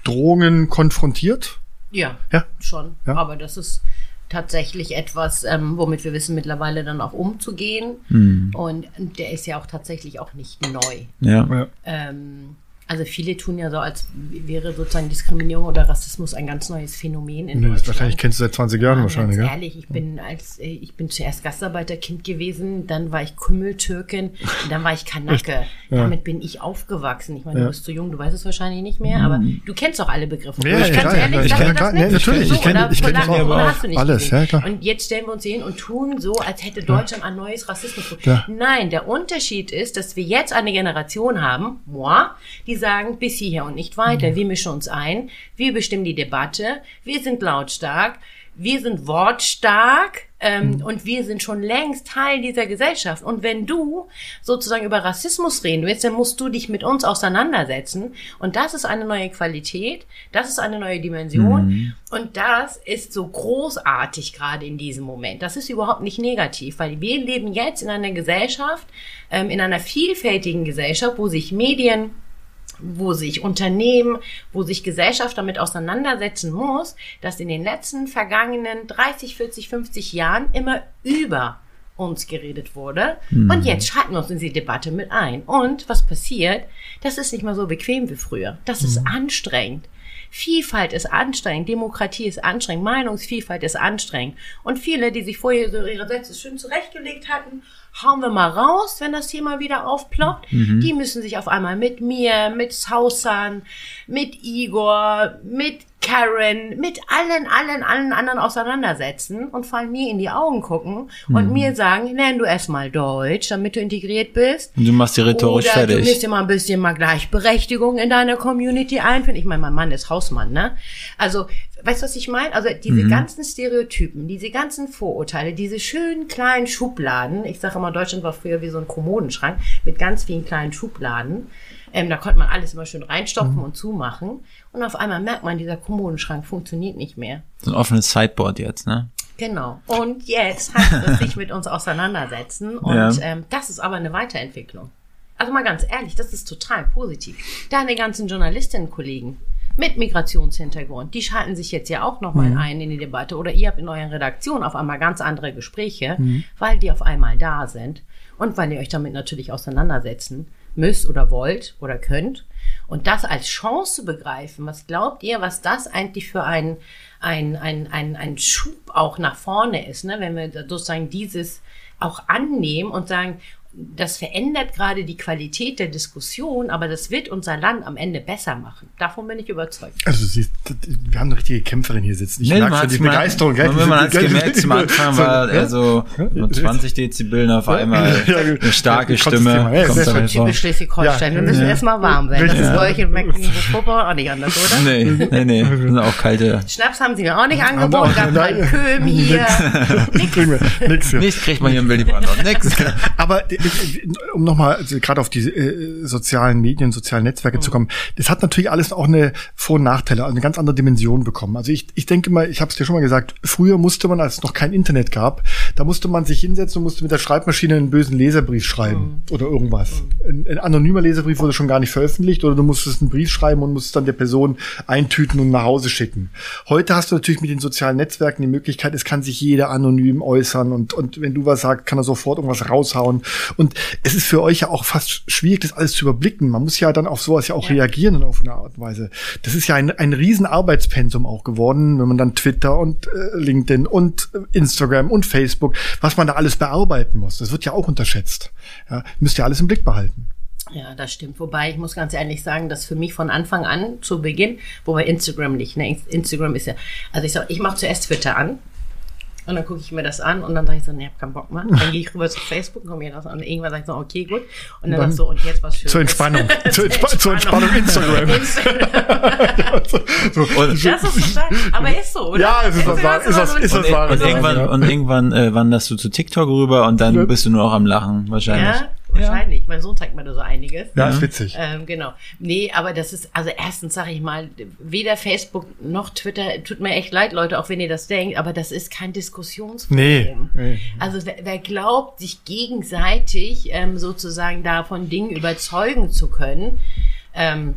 Drohungen konfrontiert? Ja, Ja. schon. Ja. Aber das ist tatsächlich etwas, ähm, womit wir wissen mittlerweile dann auch umzugehen. Hm. Und der ist ja auch tatsächlich auch nicht neu. ja. Ja. Ähm, also viele tun ja so, als wäre sozusagen Diskriminierung oder Rassismus ein ganz neues Phänomen in Nee, das Deutschland. wahrscheinlich kennst du seit 20 Jahren Ja, wahrscheinlich, ganz ja. ehrlich, ich bin als äh, ich bin zuerst Gastarbeiterkind gewesen, dann war ich Kümmeltürkin, [laughs] dann war ich Kanake. Ja. Damit bin ich aufgewachsen. Ich meine, Ja. du bist zu jung, du weißt es wahrscheinlich nicht mehr, aber du kennst doch alle Begriffe. Ja, ich ja, klar, ja, ehrlich, ich kenn- das nicht. ja, natürlich, So, ich kenn- oder ich kenn aber auch. hast du nicht Alles, gesehen. ja, klar. Und jetzt stellen wir uns hin und tun so, als hätte Deutschland ein neues Rassismus. Ja. Nein, der Unterschied ist, dass wir jetzt eine Generation haben, moi, die sagen, bis hierher und nicht weiter. Mhm. Wir mischen uns ein, wir bestimmen die Debatte, wir sind lautstark, wir sind wortstark ähm, Mhm. und wir sind schon längst Teil dieser Gesellschaft. Und wenn du sozusagen über Rassismus reden willst, dann musst du dich mit uns auseinandersetzen. Und das ist eine neue Qualität, das ist eine neue Dimension. Und das ist so großartig gerade in diesem Moment. Das ist überhaupt nicht negativ, weil wir leben jetzt in einer Gesellschaft, ähm, in einer vielfältigen Gesellschaft, wo sich Medien wo sich Unternehmen, wo sich Gesellschaft damit auseinandersetzen muss, dass in den letzten vergangenen 30, 40, 50 Jahren immer über uns geredet wurde. Und jetzt schalten wir uns in die Debatte mit ein. Und was passiert? Das ist nicht mal so bequem wie früher. Das ist anstrengend. Vielfalt ist anstrengend, Demokratie ist anstrengend, Meinungsvielfalt ist anstrengend. Und viele, die sich vorher so ihre Sätze schön zurechtgelegt hatten, hauen wir mal raus, wenn das Thema wieder aufploppt. Die müssen sich auf einmal mit mir, mit Sausan, mit Igor, mit Karen, mit allen, allen, allen anderen auseinandersetzen und vor allem mir in die Augen gucken und mir sagen, nenn du erstmal Deutsch, damit du integriert bist. Und du machst die rhetorisch Oder fertig. du müsst dir mal ein bisschen mal Gleichberechtigung in deiner Community einführen. Ich meine, mein Mann ist Hausmann, ne? Also, weißt du, was ich meine? Also diese ganzen Stereotypen, diese ganzen Vorurteile, diese schönen kleinen Schubladen. Ich sage immer, Deutschland war früher wie so ein Kommodenschrank mit ganz vielen kleinen Schubladen. Ähm, da konnte man alles immer schön reinstopfen und zumachen. Und auf einmal merkt man, dieser Kommodenschrank funktioniert nicht mehr. So ein offenes Sideboard jetzt, ne? Genau. Und jetzt heißt es sich mit uns auseinandersetzen. Und Ja. ähm, das ist aber eine Weiterentwicklung. Also mal ganz ehrlich, das ist total positiv. Deine ganzen Journalistinnen-Kollegen mit Migrationshintergrund, die schalten sich jetzt ja auch nochmal Mhm. ein in die Debatte. Oder ihr habt in euren Redaktionen auf einmal ganz andere Gespräche, Mhm. weil die auf einmal da sind. Und weil ihr euch damit natürlich auseinandersetzen müsst oder wollt oder könnt. Und das als Chance begreifen, was glaubt ihr, was das eigentlich für ein, ein, ein, ein, ein Schub auch nach vorne ist, ne? wenn wir sozusagen dieses auch annehmen und sagen, das verändert gerade die Qualität der Diskussion, aber das wird unser Land am Ende besser machen. Davon bin ich überzeugt. Also sie, wir haben eine richtige Kämpferin hier sitzen. Ich Nee, merke schon die mal- Begeisterung. gell? Man, man hat gemerkt, zum Anfang war er so nur 20 Dezibel auf einmal Ja, eine starke ja, Stimme. Ja, kommt sehr da schön. hervor. Typisch Schleswig-Holstein. Ja. Wir müssen Ja. erstmal warm werden. Das Ja. ist bei euch in Mecklenburg-Vorpommern auch nicht anders, oder? Nee, nee, nee, das [laughs] sind auch kalte. Schnaps haben sie mir auch nicht angeboten. Gab mal. Köhm hier. [laughs] Nix. Nichts kriegt man hier im Willy Brandt. Nix. [laughs] Aber um nochmal also gerade auf die äh, sozialen Medien, sozialen Netzwerke zu kommen, das hat natürlich alles auch eine Vor- und Nachteile, also eine ganz andere Dimension bekommen. Also ich, ich denke mal, ich habe es dir schon mal gesagt, früher musste man, als es noch kein Internet gab, da musste man sich hinsetzen und musste mit der Schreibmaschine einen bösen Leserbrief schreiben oder irgendwas. Ein, ein anonymer Leserbrief wurde schon gar nicht veröffentlicht oder du musstest einen Brief schreiben und musstest dann der Person eintüten und nach Hause schicken. Heute hast du natürlich mit den sozialen Netzwerken die Möglichkeit, es kann sich jeder anonym äußern und, und wenn du was sagst, kann er sofort irgendwas raushauen. Und es ist für euch ja auch fast schwierig, das alles zu überblicken. Man muss ja dann auf sowas ja auch Ja. reagieren auf eine Art und Weise. Das ist ja ein, ein riesen Arbeitspensum auch geworden, wenn man dann Twitter und äh, LinkedIn und äh, Instagram und Facebook, was man da alles bearbeiten muss. Das wird ja auch unterschätzt. Ja, müsst ihr alles im Blick behalten. Ja, das stimmt. Wobei ich muss ganz ehrlich sagen, dass für mich von Anfang an zu Beginn, wobei Instagram nicht, ne? Instagram ist ja, also ich sag, ich mache zuerst Twitter an und dann gucke ich mir das an und dann sage ich so, ne, hab keinen Bock mehr. Dann gehe ich rüber zu Facebook und komme mir das an und irgendwann sage ich so, okay, gut. Und dann, dann sag ich so, und jetzt was Schönes. Zur Entspannung. [laughs] zur, Entspa zur Entspannung Instagram. [laughs] so, Und, Das ist total, aber ist so, oder? Ja, es ist was Instagram Wahres. Ist das- ist das Wahres. und Ja. irgendwann, und irgendwann äh, wanderst du zu TikTok rüber und dann Ja. bist du nur auch am Lachen, wahrscheinlich. Ja, wahrscheinlich. Mein Sohn zeigt mir da so einiges. ja, ist witzig. Ähm, genau. Nee, aber das ist, also erstens sage ich mal, weder Facebook noch Twitter, tut mir echt leid, Leute, auch wenn ihr das denkt, aber das ist kein Diskussionsforum. Nee, nee. Also wer, wer glaubt, sich gegenseitig ähm, sozusagen davon Dingen überzeugen zu können, ähm,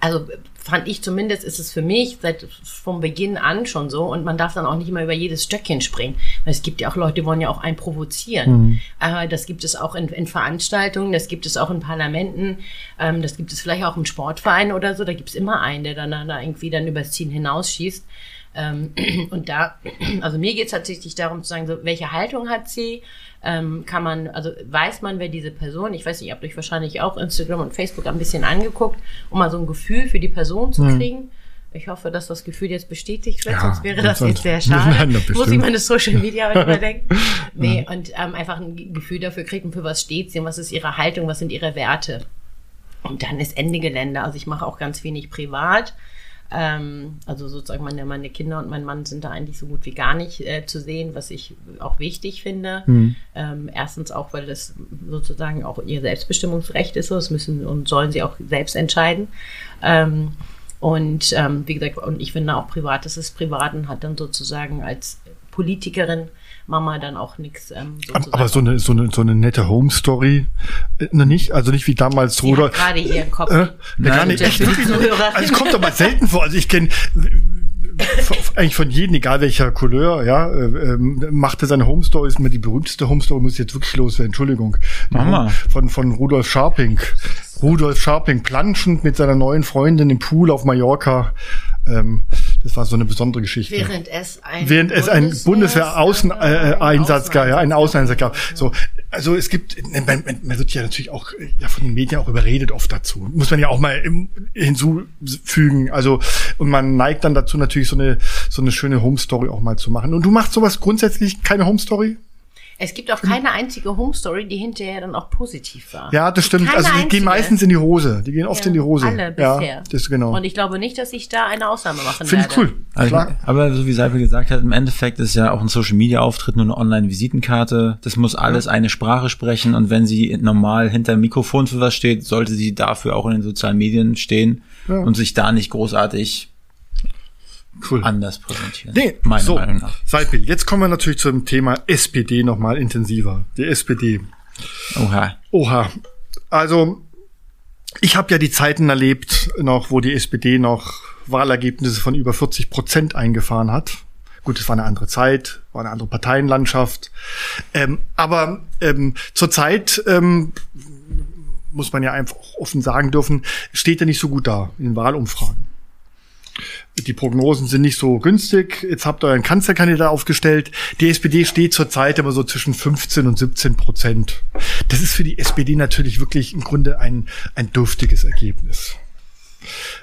also fand ich zumindest, ist es für mich seit vom Beginn an schon so und man darf dann auch nicht immer über jedes Stöckchen springen, weil es gibt ja auch Leute, die wollen ja auch einen provozieren. Aber das gibt es auch in, in Veranstaltungen, das gibt es auch in Parlamenten, ähm, das gibt es vielleicht auch im Sportverein oder so, da gibt es immer einen, der dann da irgendwie dann übers Ziel hinausschießt. Ähm, [clears throat] und da, [clears throat] also mir geht es tatsächlich darum zu sagen, so, welche Haltung hat sie? Ähm, kann man, also weiß man, wer diese Person, ich weiß nicht, ihr habt euch wahrscheinlich auch Instagram und Facebook ein bisschen angeguckt, um mal so ein Gefühl für die Person zu kriegen. Ich hoffe, dass das Gefühl jetzt bestätigt wird, Ja, sonst wäre das jetzt sehr [laughs] Nein, schade. das Muss ich meine Social Media [laughs] überdenken. Nee, und ähm, einfach ein Gefühl dafür kriegen, für was steht sie und was ist ihre Haltung, was sind ihre Werte. Und dann ist Ende Gelände. Also ich mache auch ganz wenig privat. Ähm, also sozusagen meine, meine Kinder und mein Mann sind da eigentlich so gut wie gar nicht äh, zu sehen, was ich auch wichtig finde. Ähm, erstens auch, weil das sozusagen auch ihr Selbstbestimmungsrecht ist. Das müssen und sollen sie auch selbst entscheiden. Ähm, und ähm, wie gesagt, und ich finde auch privat, das ist privat und hat dann sozusagen als Politikerin Mama dann auch nichts ähm. Aber so eine, so eine, so eine nette Home-Story, äh, ne, nicht? Also nicht wie damals Sie hat gerade ihren Kopf. Äh, Nein, gar nicht. das Echt, für die wirklich so. Zuhörer. also es kommt doch mal selten vor. Also ich kenne eigentlich von jedem, egal welcher Couleur, ja, äh, ähm, machte seine Home Story, ist mir die berühmteste Home Story, muss ich jetzt wirklich loswerden, Entschuldigung. Mama. Von, von Rudolf Scharping. Rudolf Scharping planschend mit seiner neuen Freundin im Pool auf Mallorca. Ähm, das war so eine besondere Geschichte. Während es ein, Während es ein Bundeswehr-Außeneinsatz gab, ja, einen Außeneinsatz gab. So, also es gibt, man, man wird ja natürlich auch ja, von den Medien auch überredet oft dazu. Muss man ja auch mal im, hinzufügen. Also und man neigt dann dazu natürlich so eine so eine schöne Home Story auch mal zu machen. Und du machst sowas grundsätzlich keine Home Story? Es gibt auch keine einzige Home Story, die hinterher dann auch positiv war. Ja, das stimmt. Keine also die einzige. gehen meistens in die Hose. Die gehen oft Ja, in die Hose. alle ja, bisher. das genau. Und ich glaube nicht, dass ich da eine Ausnahme machen Finde ich cool. Also, Klar. aber so wie Seipel gesagt hat, im Endeffekt ist ja auch ein Social Media Auftritt nur eine Online-Visitenkarte. Das muss alles eine Sprache sprechen und wenn sie normal hinter dem Mikrofon für was steht, sollte sie dafür auch in den sozialen Medien stehen Ja. und sich da nicht großartig Cool. anders präsentieren. Nee, meiner so, Meinung nach. Seidbild. Jetzt kommen wir natürlich zum Thema SPD nochmal intensiver. Die SPD. Oha. Oha. Also, ich habe ja die Zeiten erlebt, noch, wo die SPD noch Wahlergebnisse von über 40 Prozent eingefahren hat. Gut, es war eine andere Zeit, war eine andere Parteienlandschaft. Ähm, aber ähm, zurzeit ähm, muss man ja einfach offen sagen dürfen, steht er nicht so gut da in den Wahlumfragen. Die Prognosen sind nicht so günstig. Jetzt habt ihr einen Kanzlerkandidat aufgestellt. Die SPD steht zurzeit immer so zwischen 15 und 17 Prozent. Das ist für die SPD natürlich wirklich im Grunde ein, ein dürftiges Ergebnis.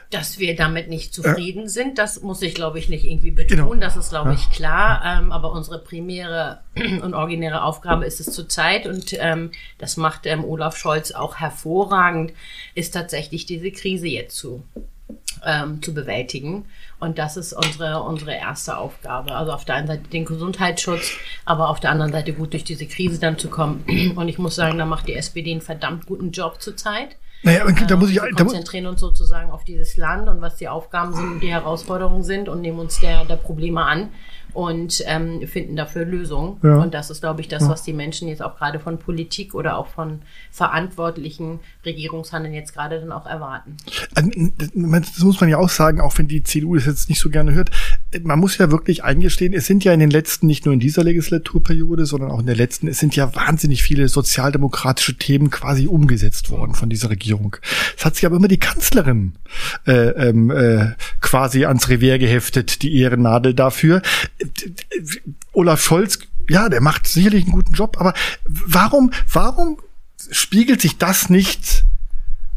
Dass wir damit nicht zufrieden sind, das muss ich, glaube ich, nicht irgendwie betonen. Genau. Das ist, glaube ich, klar. Ähm, aber unsere primäre [clears throat] und originäre Aufgabe ist es zurzeit, und ähm, das macht ähm, Olaf Scholz auch hervorragend, ist tatsächlich diese Krise jetzt zu, ähm, zu bewältigen. Und das ist unsere, unsere erste Aufgabe. Also auf der einen Seite den Gesundheitsschutz, aber auf der anderen Seite gut durch diese Krise dann zu kommen. [clears throat] Und ich muss sagen, da macht die SPD einen verdammt guten Job zurzeit. Naja, und da muss ich, Wir mu- konzentrieren uns sozusagen auf dieses Land und was die Aufgaben sind und die Herausforderungen sind und nehmen uns der, der Probleme an und ähm, finden dafür Lösungen. Ja. Und das ist, glaube ich, das, was die Menschen jetzt auch gerade von Politik oder auch von verantwortlichen Regierungshandeln jetzt gerade dann auch erwarten. Das muss man ja auch sagen, auch wenn die CDU das jetzt nicht so gerne hört. Man muss ja wirklich eingestehen, es sind ja in den letzten, nicht nur in dieser Legislaturperiode, sondern auch in der letzten, es sind ja wahnsinnig viele sozialdemokratische Themen quasi umgesetzt worden von dieser Regierung. Es hat sich aber immer die Kanzlerin äh, ähm, äh, quasi ans Revier geheftet, die Ehrennadel dafür. Olaf Scholz, ja, der macht sicherlich einen guten Job, aber warum, warum spiegelt sich das nicht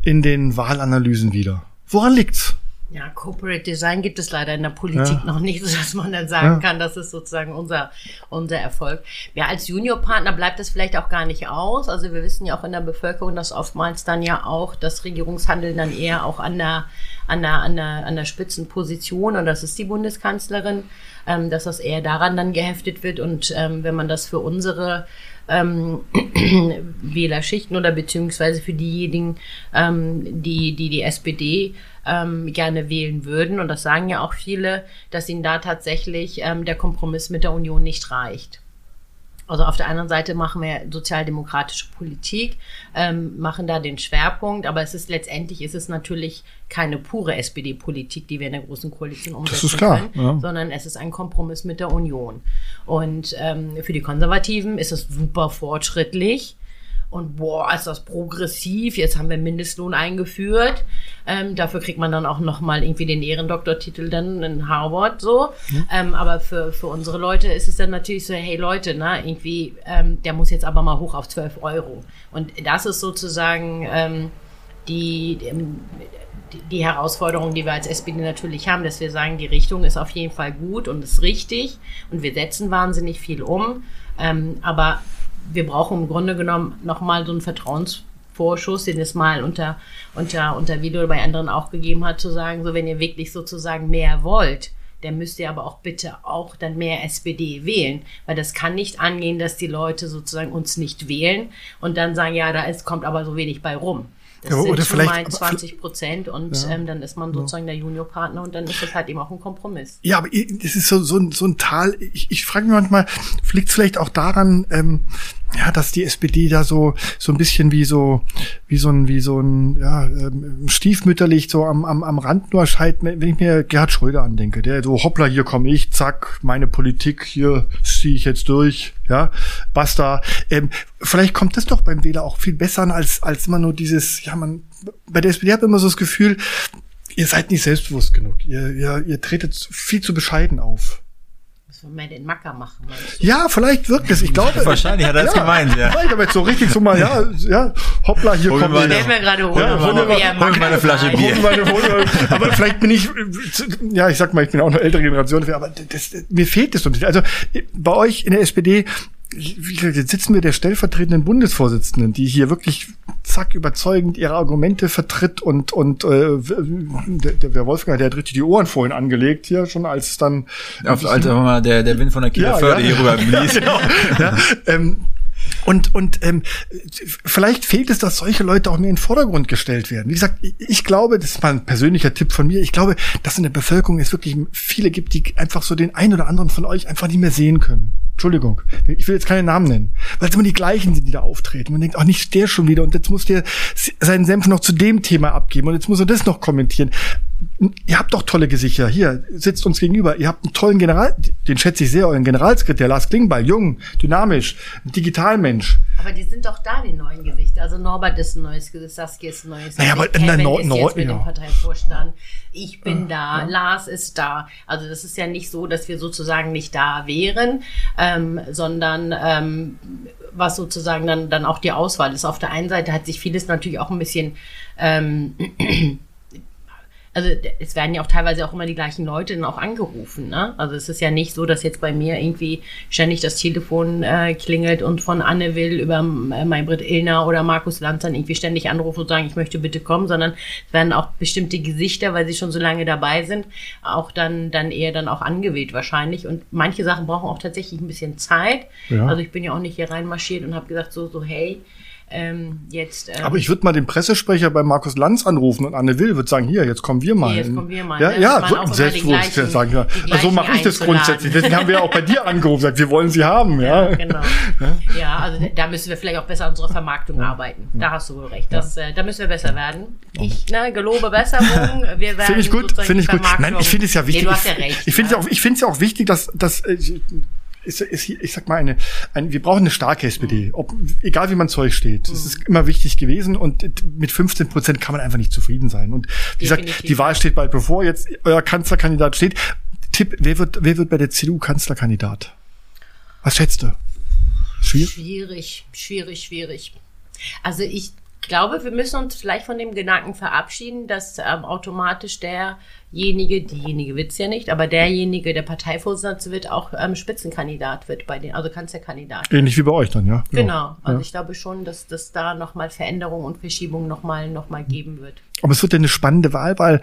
in den Wahlanalysen wieder? Woran liegt's? Ja, Corporate Design gibt es leider in der Politik Ja. noch nicht, [laughs] sodass man dann sagen Ja. kann, das ist sozusagen unser, unser Erfolg. Ja, als Juniorpartner bleibt es vielleicht auch gar nicht aus. Also wir wissen ja auch in der Bevölkerung, dass oftmals dann ja auch das Regierungshandeln dann eher auch an der, an der, an der, an der Spitzenposition, und das ist die Bundeskanzlerin, ähm, dass das eher daran dann geheftet wird. Und ähm, wenn man das für unsere ähm, [clears throat] Wählerschichten oder beziehungsweise für diejenigen, ähm, die, die die SPD ähm, gerne wählen würden. Und das sagen ja auch viele, dass ihnen da tatsächlich ähm, der Kompromiss mit der Union nicht reicht. Also auf der anderen Seite machen wir sozialdemokratische Politik, ähm, machen da den Schwerpunkt, aber es ist letztendlich ist es natürlich keine pure SPD-Politik, die wir in der großen Koalition umsetzen ist klar, können, ja. sondern es ist ein Kompromiss mit der Union. Und ähm, für die Konservativen ist es super fortschrittlich. Und boah, ist das progressiv. Jetzt haben wir Mindestlohn eingeführt. Ähm, dafür kriegt man dann auch nochmal irgendwie den Ehrendoktortitel dann in Harvard so. Ähm, aber für, für unsere Leute ist es dann natürlich so, hey Leute, na, irgendwie, ähm, der muss jetzt aber mal hoch auf 12 Euro. Und das ist sozusagen ähm, die, ähm, die, die Herausforderung, die wir als SPD natürlich haben, dass wir sagen, die Richtung ist auf jeden Fall gut und ist richtig und wir setzen wahnsinnig viel um. Ähm, aber wir brauchen im Grunde genommen nochmal so einen Vertrauensvorschuss, den es mal unter, unter, unter Video bei anderen auch gegeben hat, zu sagen, so wenn ihr wirklich sozusagen mehr wollt, dann müsst ihr aber auch bitte auch dann mehr SPD wählen, weil das kann nicht angehen, dass die Leute sozusagen uns nicht wählen und dann sagen, ja, da ist, kommt aber so wenig bei rum. Das Ja, sind oder schon vielleicht- mal aber 20 Prozent und Ja. ähm, dann ist man sozusagen der Juniorpartner und dann ist das halt eben auch ein Kompromiss. Ja, aber das ist so, so, ein, so ein Tal. Ich, ich frage mich manchmal, liegt es vielleicht auch daran, ähm, ja, dass die SPD da so so ein bisschen wie so wie so ein wie so ein ja ähm, stiefmütterlich so am am, am Rand nur scheint, wenn ich mir Gerhard Schröder andenke, der so hoppla hier komme ich, zack meine Politik hier ziehe ich jetzt durch, ja basta. Ähm, vielleicht kommt das doch beim Wähler auch viel besser an als als immer nur dieses ja man bei der SPD hat man immer so das Gefühl, ihr seid nicht selbstbewusst genug, ihr ihr, ihr tretet viel zu bescheiden auf. Müssen wir mal den Macker machen. Ja, vielleicht wirkt es. Ich glaube. Wahrscheinlich hat er das ja, gemeint, ja. Vielleicht aber jetzt so richtig so mal, ja, ja, hoppla, hier Hol kommt meine- Der mir gerade holen. Ja, hol hol mir mal eine Flasche Bier. Holen meine aber vielleicht bin ich, ja, ich sag mal, ich bin auch eine ältere Generation, aber das, mir fehlt es so ein bisschen. Also bei euch in der SPD, wie gesagt, jetzt sitzen wir der stellvertretenden Bundesvorsitzenden, die hier wirklich zack überzeugend ihre Argumente vertritt und und äh, der, der Wolfgang, der hat richtig die Ohren vorhin angelegt hier schon, als dann Auf, als mal der, der Wind von der Kieler Ja, Förde ja. hier rüber [laughs] blies. genau. ja, ähm, und und ähm, vielleicht fehlt es, dass solche Leute auch mehr in den Vordergrund gestellt werden. Wie gesagt, ich, glaube, das ist mal ein persönlicher Tipp von mir. Ich glaube, dass in der Bevölkerung es wirklich viele gibt, die einfach so den einen oder anderen von euch einfach nicht mehr sehen können. Entschuldigung, ich will jetzt keine Namen nennen, weil es immer die gleichen sind, die da auftreten. Man denkt, ach, nicht der schon wieder und jetzt muss der seinen Senf noch zu dem Thema abgeben und jetzt muss er das noch kommentieren. Ihr habt doch tolle Gesichter. Hier sitzt uns gegenüber. Ihr habt einen tollen General, den schätze ich sehr, euren Generalsekretär Lars Klingbeil, jung, dynamisch, Digitalmensch. Aber die sind doch da, die neuen Gesichter. Also Norbert ist ein neues Gesicht, Saskia ist ein neues Naja, aber Kevin no- ist no- jetzt mit ja. dem Parteivorstand. Ich bin da, Lars ist da. Also das ist ja nicht so, dass wir sozusagen nicht da wären, ähm, sondern ähm, was sozusagen dann, dann auch die Auswahl ist. Auf der einen Seite hat sich vieles natürlich auch ein bisschen ähm, also es werden ja auch teilweise auch immer die gleichen Leute dann auch angerufen. Ne? Also es ist ja nicht so, dass jetzt bei mir irgendwie ständig das Telefon äh, klingelt und von Anne Will über äh, Maybrit Illner oder Markus Lanz dann irgendwie ständig anrufen und sagen, ich möchte bitte kommen, sondern es werden auch bestimmte Gesichter, weil sie schon so lange dabei sind, auch dann, dann eher dann auch angewählt wahrscheinlich. Und manche Sachen brauchen auch tatsächlich ein bisschen Zeit. Ja. Also ich bin ja auch nicht hier reinmarschiert und habe gesagt, so, so, hey, ähm, jetzt. Ähm, Aber ich würde mal den Pressesprecher bei Markus Lanz anrufen und Anne Will würde sagen, hier, jetzt kommen wir mal. Hier, jetzt kommen wir mal, Ja, ne? ja, so, selbstbewusst gleichen- sagen. Ja. Also so mache ich das grundsätzlich. Deswegen haben wir auch bei dir angerufen, gesagt, wir wollen sie haben. Ja, Ja, genau. [laughs] Ja, also da müssen wir vielleicht auch besser an unserer Vermarktung arbeiten. Da hast du wohl recht. Das, äh, da müssen wir besser werden. Ich ne, gelobe Besserung. [laughs] Wir werden Finde ich gut, finde ich gut. Nein, ich finde es ja wichtig. Nee, du hast ja ich recht. ich finde es ne? ja auch, ich finde es ja auch wichtig, dass, dass äh, ist, ist, ich sag mal eine, ein, wir brauchen eine starke SPD, ob, egal wie man Zeug steht. Das ist immer wichtig gewesen und mit 15 Prozent kann man einfach nicht zufrieden sein. Und wie gesagt, die Wahl steht bald bevor. Jetzt euer Kanzlerkandidat steht. Tipp: Wer wird, wer wird bei der CDU Kanzlerkandidat? Was schätzt du? Schwierig. Schwierig, schwierig, schwierig. Also ich glaube, wir müssen uns vielleicht von dem Gedanken verabschieden, dass ähm, automatisch derjenige, diejenige wird's ja nicht, aber derjenige, der Parteivorsitzende wird, auch ähm, Spitzenkandidat wird bei den, also Kanzlerkandidat. Ähnlich wie bei euch dann, ja. Genau. Also Ja. ich glaube schon, dass das da nochmal Veränderungen und Verschiebungen nochmal noch mal geben wird. Aber es wird ja eine spannende Wahl, weil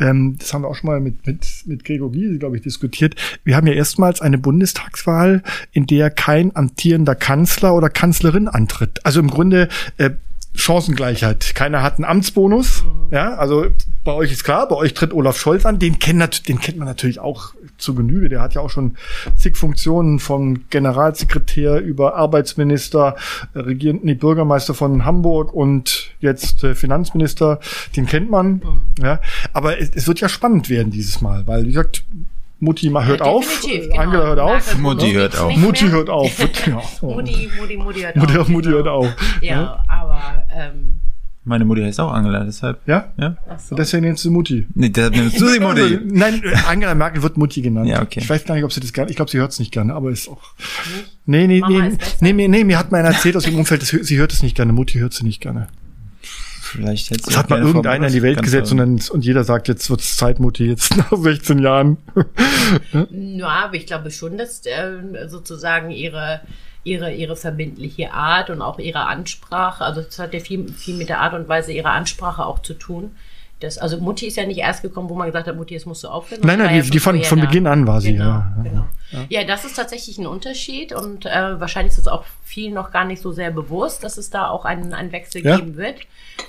ähm, das haben wir auch schon mal mit, mit, mit Gregor Gysi, glaube ich, diskutiert. Wir haben ja erstmals eine Bundestagswahl, in der kein amtierender Kanzler oder Kanzlerin antritt. Also im Grunde äh, Chancengleichheit. Keiner hat einen Amtsbonus. Ja, also bei euch ist klar, bei euch tritt Olaf Scholz an. Den, kennt, den kennt man natürlich auch zu Genüge. Der hat ja auch schon zig Funktionen von Generalsekretär über Arbeitsminister, äh, regierenden nee, Bürgermeister von Hamburg und jetzt äh, Finanzminister. Den kennt man. Ja, aber es, es wird ja spannend werden dieses Mal, weil wie gesagt, Mutti mal hört Ja, auf, genau. Angela hört auf, Mutti hört auf. [laughs] Mutti hört auf. Mutti, Mutti, Mutti hört Mutti, auf. Mutti hört auf. Ja, aber ähm, Meine Mutti heißt auch Angela, deshalb. Ja? Ja? so. Und deswegen nennst du Mutti. Nee, deshalb nimmst du sie Mutti. [laughs] Nein, Angela Merkel wird Mutti genannt. Ja, okay. Ich weiß gar nicht, ob sie das gerne, ich glaube, sie hört es nicht gerne, aber ist auch. Nee, nee, Mama nee, nee, nee, nee, mir hat mal einer erzählt aus ihrem Umfeld, sie hört es nicht gerne. Mutti hört sie nicht gerne. Vielleicht hätte Das hat mal irgendeiner in die Welt gesetzt und, dann, und jeder sagt, jetzt wird's Zeit, Mutti, jetzt [laughs] nach 16 Jahren. Ja, aber ich glaube schon, dass äh, sozusagen ihre, ihre, ihre verbindliche Art und auch ihre Ansprache, also es hat ja viel, viel mit der Art und Weise ihrer Ansprache auch zu tun. Das, also Mutti ist ja nicht erst gekommen, wo man gesagt hat, Mutti, jetzt musst du aufhören. Nein, nein, ja die- die von- von da. Beginn an war sie, genau, ja, ja. Genau. Ja. ja, das ist tatsächlich ein Unterschied und äh, wahrscheinlich ist es auch vielen noch gar nicht so sehr bewusst, dass es da auch einen, einen Wechsel ja. geben wird.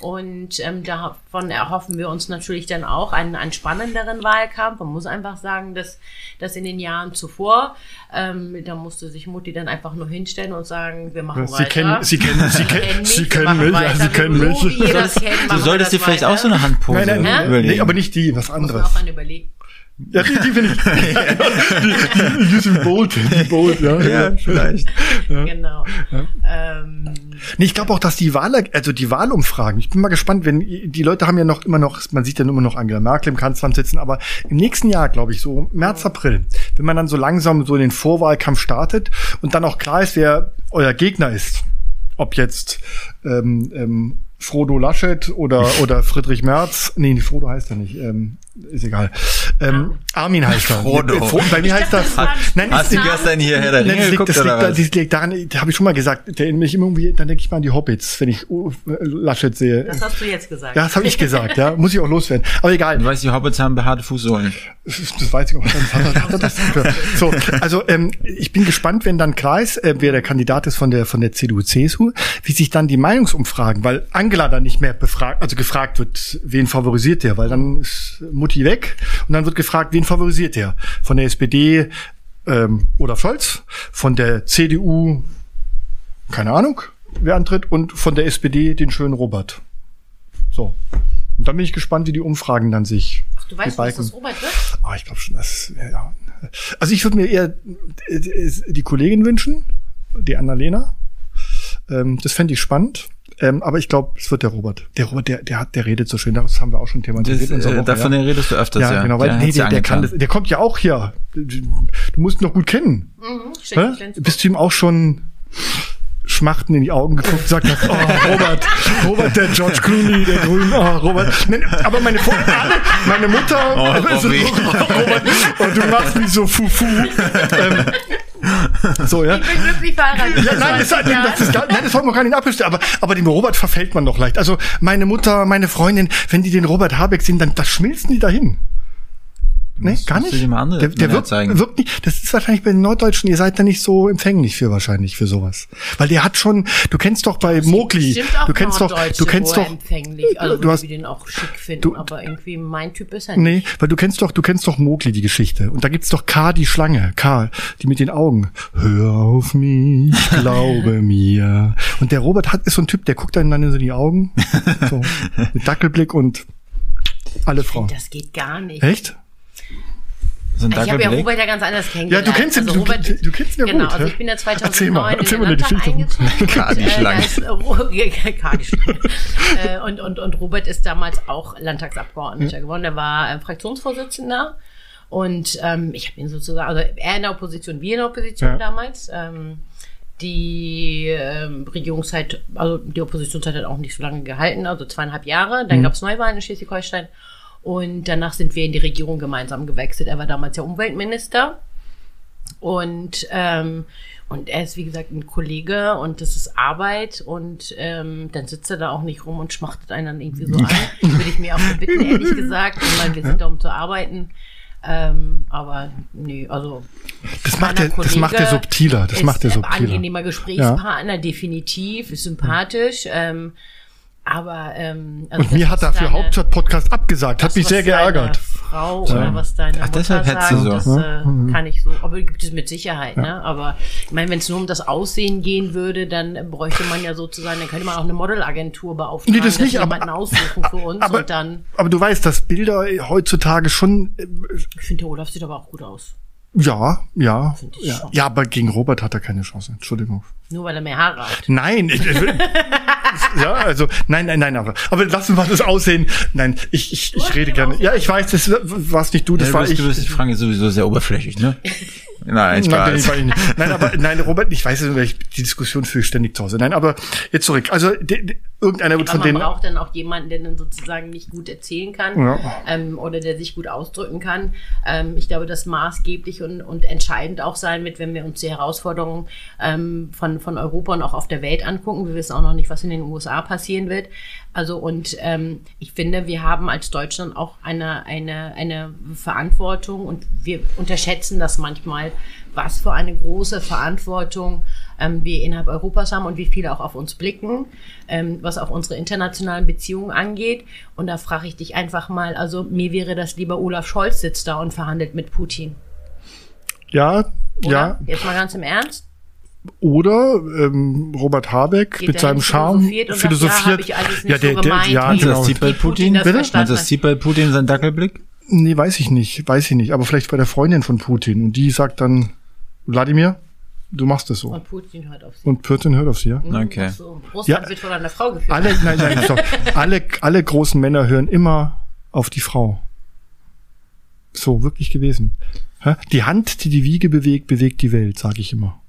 Und ähm, davon erhoffen wir uns natürlich dann auch einen, einen spannenderen Wahlkampf. Man muss einfach sagen, dass, dass in den Jahren zuvor, ähm, da musste sich Mutti dann einfach nur hinstellen und sagen, wir machen Sie weiter. Kennen, Sie kennen, Sie kennen, Sie kennen mich, ja, Sie kennen mich. So, du solltest dir vielleicht auch so eine Handpose nein, nein, überlegen. Nee, aber nicht die, was anderes. Muss man auch an überlegen. Ja, die, die finde ich. die, [laughs] [laughs] die, die sind bold, die bold, ja. Ja, vielleicht. Ja. Genau. Ja. Ähm. Nee, ich glaube auch, dass die Wahl, also die Wahlumfragen, ich bin mal gespannt, wenn die Leute haben ja noch immer noch, man sieht ja immer noch Angela Merkel im Kanzleramt sitzen, aber im nächsten Jahr, glaube ich, so März, April, wenn man dann so langsam so in den Vorwahlkampf startet und dann auch klar ist, wer euer Gegner ist, ob jetzt ähm, ähm, Frodo Laschet oder, [laughs] oder Friedrich Merz. Nee, Frodo heißt er nicht. Ähm, ist egal. Ähm, Armin heißt er. [laughs] Frodo. Bei mir heißt das. Nein, Hast du gestern hier Herr der Ringe nein, geguckt, das liegt, das liegt, das liegt daran, da habe ich schon mal gesagt, der mich immer irgendwie, dann denke ich mal an die Hobbits, wenn ich uh, Laschet sehe. Das hast du jetzt gesagt. Ja, das habe ich gesagt, ja. Muss ich auch loswerden. Aber egal. Du weißt, die Hobbits haben behaarte Fußsohlen. Das weiß ich auch. Hat das so, also ähm, ich bin gespannt, wenn dann klar ist, äh, wer der Kandidat ist von der von der CDU-CSU, wie sich dann die Meinungsumfragen, weil Angela dann nicht mehr befragt, also gefragt wird, wen favorisiert der, weil dann ist Mutti weg und dann wird gefragt, wen favorisiert der? Von der SPD ähm, Olaf Scholz, von der CDU, keine Ahnung, wer antritt, und von der SPD den schönen Robert. So. Und dann bin ich gespannt, wie die Umfragen dann sich. Ach, du weißt, was das Robert wird? Ah, ich glaube schon, dass. Ja. Also ich würde mir eher äh, die Kollegin wünschen, die Annalena. Ähm, das fände ich spannend. Ähm, aber ich glaube, es wird der Robert. Der Robert, der, der hat, der redet so schön. Das haben wir auch schon thematisiert. Das, äh, Woche, davon ja. redest du öfters, ja. ja. Genau, weil, der nee, der, der kann das, der kommt ja auch hier. Du musst ihn noch gut kennen. Mhm, Bist du ihm auch schon Schmachten in die Augen geguckt und sagt, oh, [laughs] Robert, Robert, der George Clooney, der Grün, oh, Robert. Aber meine, alle, meine Mutter, oh, [laughs] also, Robert, und du machst mich so fufu. [laughs] Ähm, [laughs] so, ja. Ich bin glücklich verheiratet. Ja, nein, das, das, das, ist, nein, das wollen wir gar nicht abbestellen, aber, aber dem Robert verfällt man doch leicht. Also meine Mutter, meine Freundin, wenn die den Robert Habeck sehen, dann das schmilzen die dahin. Nee, gar nicht. der, der wirkt, wirkt nicht. Das ist wahrscheinlich bei den Norddeutschen, ihr seid da nicht so empfänglich für wahrscheinlich für sowas. Weil der hat schon, du kennst doch bei Mogli, du kennst doch, du kennst doch, empfänglich. Also du hast, den auch schick finden, du, aber irgendwie mein Typ ist er nicht. Nee, weil du kennst doch, du kennst doch Mogli, die Geschichte. Und da gibt's doch K, die Schlange, Karl, die mit den Augen. Hör auf mich, [laughs] glaube mir. Und der Robert hat, ist so ein Typ, der guckt dann in so die Augen, so, [laughs] mit Dackelblick und alle Frauen. Das geht gar nicht. Echt? So ich habe ja Robert ja ganz anders kennengelernt. Ja, du kennst ihn, also Robert, du, du kennst ihn ja genau, gut. Genau, also ich bin ja 2009 erzähl mal, erzähl in den Landtag eingezogen. Äh, und, und, und Robert ist damals auch Landtagsabgeordneter geworden. Er war äh, Fraktionsvorsitzender. Und ähm, ich habe ihn sozusagen, also er in der Opposition, wir in der Opposition ja. damals. Ähm, die ähm, Regierungszeit, also die Oppositionszeit hat auch nicht so lange gehalten, also zweieinhalb Jahre. Dann mhm. gab es Neuwahlen in Schleswig-Holstein. Und danach sind wir in die Regierung gemeinsam gewechselt. Er war damals ja Umweltminister. Und, ähm, und er ist, wie gesagt, ein Kollege und das ist Arbeit und ähm, dann sitzt er da auch nicht rum und schmachtet einen dann irgendwie so an. [laughs] Würde ich mir auch bitten, ehrlich gesagt. Ich meine, wir sind da, um zu arbeiten. Ähm, aber nee, also. Das macht, er, das macht er subtiler. Das macht er subtiler. Angenehmer Gesprächspartner, ja. definitiv, ist sympathisch. Ähm, aber ähm, also und mir hat er für Hauptstadt-Podcast abgesagt, hat mich sehr geärgert. Frau oder was deine Ach, deshalb sagt, so. das äh, mhm. kann ich so. Aber gibt es mit Sicherheit, ja. ne? Aber ich meine, wenn es nur um das Aussehen gehen würde, dann bräuchte man ja sozusagen, dann könnte man auch eine Modelagentur beauftragen, nee, das nicht, jemanden aber, aussuchen für uns aber, und dann. Aber du weißt, dass Bilder heutzutage schon. Äh, ich finde, der Olaf sieht aber auch gut aus. Ja, ja. Ja. ja, aber gegen Robert hat er keine Chance. Entschuldigung. Nur weil er mehr Haare hat. Nein, ich, [laughs] ja, also nein, nein, nein, aber aber lassen wir das aussehen. Nein, ich ich, ich rede gerne. Ja, ich weiß, das warst nicht du, das ja, war ich. Du bist die Frage sowieso sehr oberflächlich, ne? Nein, ich nein, nein, nein, aber nein, Robert, ich weiß, die Diskussion führe ich ständig zu Hause. Nein, aber jetzt zurück. Also de, de, irgendeiner wird von denen. Man braucht dann auch jemanden, der dann sozusagen nicht gut erzählen kann ja. ähm, oder der sich gut ausdrücken kann. Ähm, ich glaube, das maßgeblich und, und entscheidend auch sein wird, wenn wir uns die Herausforderungen ähm, von, von Europa und auch auf der Welt angucken. Wir wissen auch noch nicht, was in den USA passieren wird. Also und ähm, ich finde, wir haben als Deutschland auch eine, eine, eine Verantwortung und wir unterschätzen das manchmal was für eine große Verantwortung ähm, wir innerhalb Europas haben und wie viele auch auf uns blicken, ähm, was auch unsere internationalen Beziehungen angeht. Und da frage ich dich einfach mal, also mir wäre das lieber Olaf Scholz sitzt da und verhandelt mit Putin. Ja, Oder? ja. Jetzt mal ganz im Ernst. Oder ähm, Robert Habeck Geht mit seinem Charme philosophiert sagt, ja, so der, der, gemeint, ja, Meinst genau. das sieht bei Putin Putin? das Meinst das bei Putin seinen Dackelblick? Nee, weiß ich nicht, weiß ich nicht. Aber vielleicht bei der Freundin von Putin. Und die sagt dann, Wladimir, du machst es so. Und Putin hört auf sie. Und Putin hört auf sie, ja? Mhm, Okay. So. Russland Ja. wird von einer Frau geführt. Alle, nein, nein, stopp. [laughs] alle, alle großen Männer hören immer auf die Frau. So, wirklich gewesen. Die Hand, die die Wiege bewegt, bewegt die Welt, sage ich immer.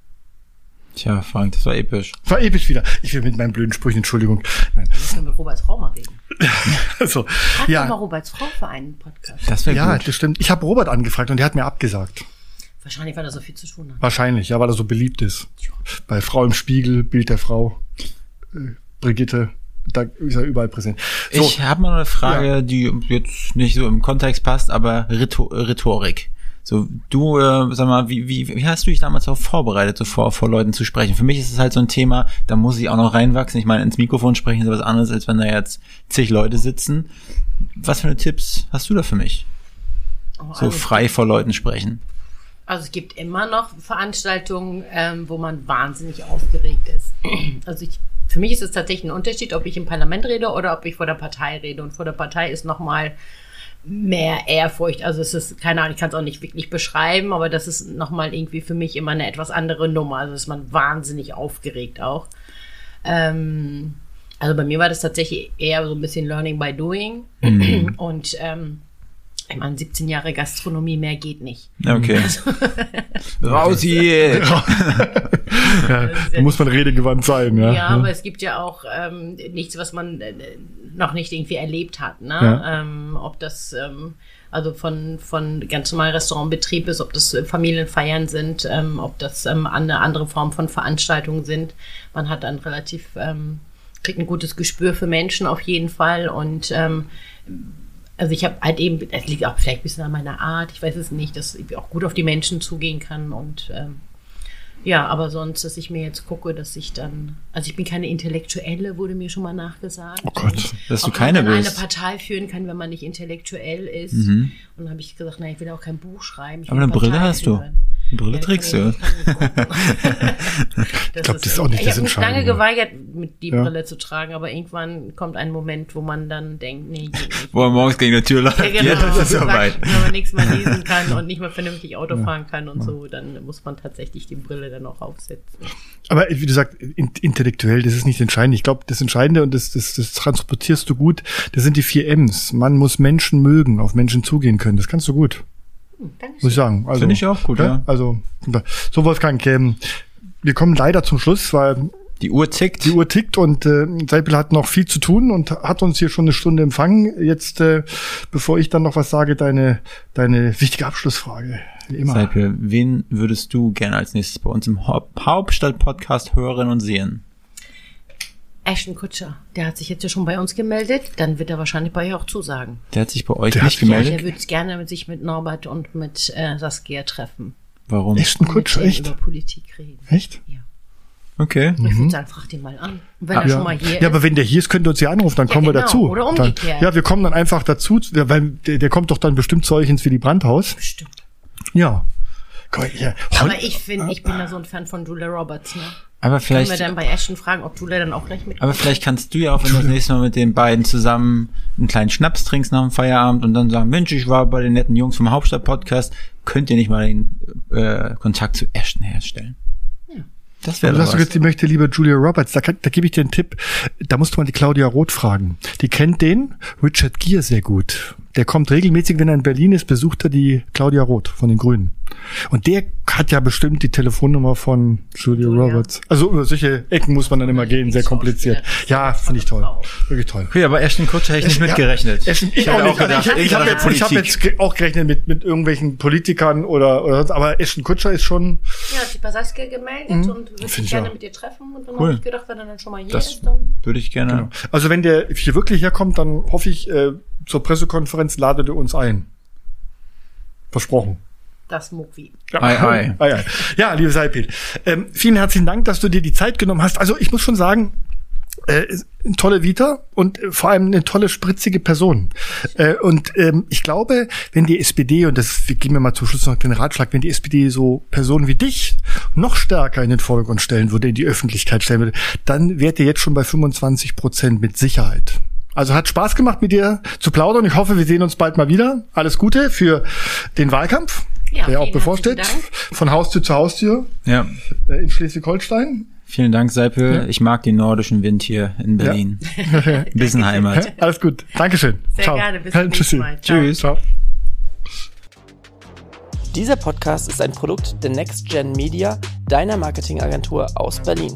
Tja, Frank, das war episch. War episch wieder. Ich will mit meinen blöden Sprüchen, Entschuldigung. Nein. Wir müssen mit Roberts Frau mal reden. [laughs] Also, Frag doch mal ja, Roberts Frau für einen Podcast. Das wäre ja, gut. das stimmt. Ich habe Robert angefragt und der hat mir abgesagt. Wahrscheinlich, weil er so viel zu tun hat. Wahrscheinlich, ja, weil er so beliebt ist. Bei Frau im Spiegel, Bild der Frau, äh, Brigitte, da ist er überall präsent. So, Ich habe mal eine Frage, die jetzt nicht so im Kontext passt, aber Rheto Rhetorik. So, du, äh, sag mal, wie, wie, wie hast du dich damals auch vorbereitet, so vor, vor Leuten zu sprechen? Für mich ist es halt so ein Thema, da muss ich auch noch reinwachsen. Ich meine, ins Mikrofon sprechen ist was anderes, als wenn da jetzt zig Leute sitzen. Was für eine Tipps hast du da für mich? Oh, So also, frei vor Leuten sprechen. Also es gibt immer noch Veranstaltungen, ähm, wo man wahnsinnig aufgeregt ist. Also ich, für mich ist es tatsächlich ein Unterschied, ob ich im Parlament rede oder ob ich vor der Partei rede. Und vor der Partei ist noch mal mehr Ehrfurcht. Also es ist, keine Ahnung, ich kann es auch nicht wirklich beschreiben, aber das ist noch mal irgendwie für mich immer eine etwas andere Nummer. Also ist man wahnsinnig aufgeregt auch. Ähm, also bei mir war das tatsächlich eher so ein bisschen Learning by Doing. Und ähm, ich meine, 17 Jahre Gastronomie, mehr geht nicht. Okay. [laughs] Raus hier! ja, [laughs] da muss man redegewandt sein, ja. Ja, aber es gibt ja auch ähm, nichts, was man äh, noch nicht irgendwie erlebt hat. Ne? Ja. Ähm, ob das ähm, also von, von ganz normal Restaurantbetrieb ist, ob das Familienfeiern sind, ähm, ob das ähm, eine andere Form von Veranstaltungen sind. Man hat dann relativ, ähm, kriegt ein gutes Gespür für Menschen auf jeden Fall und ähm, also ich habe halt eben, es liegt auch vielleicht ein bisschen an meiner Art, ich weiß es nicht, dass ich auch gut auf die Menschen zugehen kann und ähm, ja, aber sonst, dass ich mir jetzt gucke, dass ich dann, also ich bin keine Intellektuelle, wurde mir schon mal nachgesagt. Oh Gott. Dass du keine man bist. eine Partei führen kann, wenn man nicht intellektuell ist. Mhm. Und dann habe ich gesagt, nein, ich will auch kein Buch schreiben. Ich Aber eine Brille Partei hast du. führen. Eine Brille Ja, trägst du. ich- kann ich gucken. Ich glaub, das ist auch nicht ich das habe mich lange Entscheidende. geweigert, mit die Ja. Brille zu tragen, aber irgendwann kommt ein Moment, wo man dann denkt, nee. Wo er morgens gegen die Tür läuft. Ja, genau. Jetzt ist es Sagt, soweit. Wenn man nichts mehr lesen kann und nicht mehr vernünftig Auto fahren kann und so, dann muss man tatsächlich die Brille dann auch aufsetzen. Aber wie du sagst, in, intellektuell, das ist nicht entscheidend. Ich glaube, das Entscheidende und das, das, das transportierst du gut, das sind die vier M's. Man muss Menschen mögen, auf Menschen zugehen können. Das kannst du gut, Hm, danke muss ich sagen. Also, Finde ich auch gut, ja. Also, so Wolfgang, ähm, wir kommen leider zum Schluss, weil Die Uhr tickt. die Uhr tickt und äh, Seipel hat noch viel zu tun und hat uns hier schon eine Stunde empfangen. Jetzt, äh, bevor ich dann noch was sage, deine, deine wichtige Abschlussfrage. Wie immer. Seipel, wen würdest du gerne als nächstes bei uns im Haupt- Hauptstadt-Podcast hören und sehen? Ashton Kutscher, der hat sich jetzt ja schon bei uns gemeldet, dann wird er wahrscheinlich bei euch auch zusagen. Der hat sich bei euch Der nicht hat- Ja, gemeldet. der würde gerne mit sich mit Norbert und mit äh, Saskia treffen. Warum? Ashton Und Kutsch, mit denen echt? über Politik reden. Echt? Ja. Okay. Ich würde sagen, frag den mal an. Und wenn er Mhm. Ja. schon mal hier ja, ist. aber wenn der hier ist, könnt ihr uns ja anrufen, dann Ja, kommen wir genau. dazu. Oder dann, umgekehrt. ja, wir kommen dann einfach dazu, weil der, der kommt doch dann bestimmt zu euch ins Willy Brandt-Haus. Bestimmt. Ja. Mal, ja. Aber ich finde, ich bin da so ein Fan von Julia Roberts. Ne? Aber Können wir vielleicht, dann bei Ashton fragen, ob Julia dann auch gleich mit aber vielleicht kannst du ja auch, wenn du das nächste Mal mit den beiden zusammen einen kleinen Schnaps trinkst nach dem Feierabend und dann sagen, Mensch, ich war bei den netten Jungs vom Hauptstadt-Podcast, könnt ihr nicht mal den äh, Kontakt zu Ashton herstellen? Ja. Das Du wäre sagst du was. jetzt, die möchte lieber Julia Roberts. Da, kann, da gebe ich dir einen Tipp. Da musst du mal die Claudia Roth fragen. Die kennt den Richard Gere sehr gut. Der kommt regelmäßig, wenn er in Berlin ist, besucht er die Claudia Roth von den Grünen. Und der hat ja bestimmt die Telefonnummer von Julia. Roberts. Also über solche Ecken muss man dann immer gehen, sehr kompliziert. Ja, finde ich toll. Wirklich toll. Okay, aber Ashton Kutcher hätte ich nicht Ja, mitgerechnet. Ashton, ich, hätte auch nicht. gedacht, ich ich habe jetzt, ich hab jetzt auch gerechnet mit, mit irgendwelchen Politikern oder, oder sonst, aber Ashton Kutscher ist schon, Ja, hat sich bei Saskia gemeldet und würde sich ich gerne auch. mit ihr treffen. Und dann Cool. habe ich gedacht, wenn er dann schon mal hier Das ist, dann. würde ich gerne. also wenn der hier wirklich herkommt, dann hoffe ich, äh, zur Pressekonferenz ladet ihr uns ein. Versprochen. Das Muckwi. Ja. Ei, ei. [laughs] ei, ei. Ja, liebe Seipel, ähm, vielen herzlichen Dank, dass du dir die Zeit genommen hast. Also ich muss schon sagen, äh, eine tolle Vita und äh, vor allem eine tolle spritzige Person. Äh, und ähm, ich glaube, wenn die SPD und das wir geben wir mal zum Schluss noch den Ratschlag, wenn die SPD so Personen wie dich noch stärker in den Vordergrund stellen würde, in die Öffentlichkeit stellen würde, dann wärt ihr jetzt schon bei 25 Prozent mit Sicherheit. Also hat Spaß gemacht, mit dir zu plaudern. Ich hoffe, wir sehen uns bald mal wieder. Alles Gute für den Wahlkampf, Ja, der auch bevorsteht. Von Haustür zu Haustür Ja. äh, in Schleswig-Holstein. Vielen Dank, Seipel. Ich mag den nordischen Wind hier in Berlin. [laughs] Ein bisschen Heimat. Alles gut. Dankeschön. Sehr Ciao. gerne. Bis zum [laughs] nächsten. Mal. Ciao. Tschüss. Ciao. Dieser Podcast ist ein Produkt der Next Gen Media, deiner Marketingagentur aus Berlin.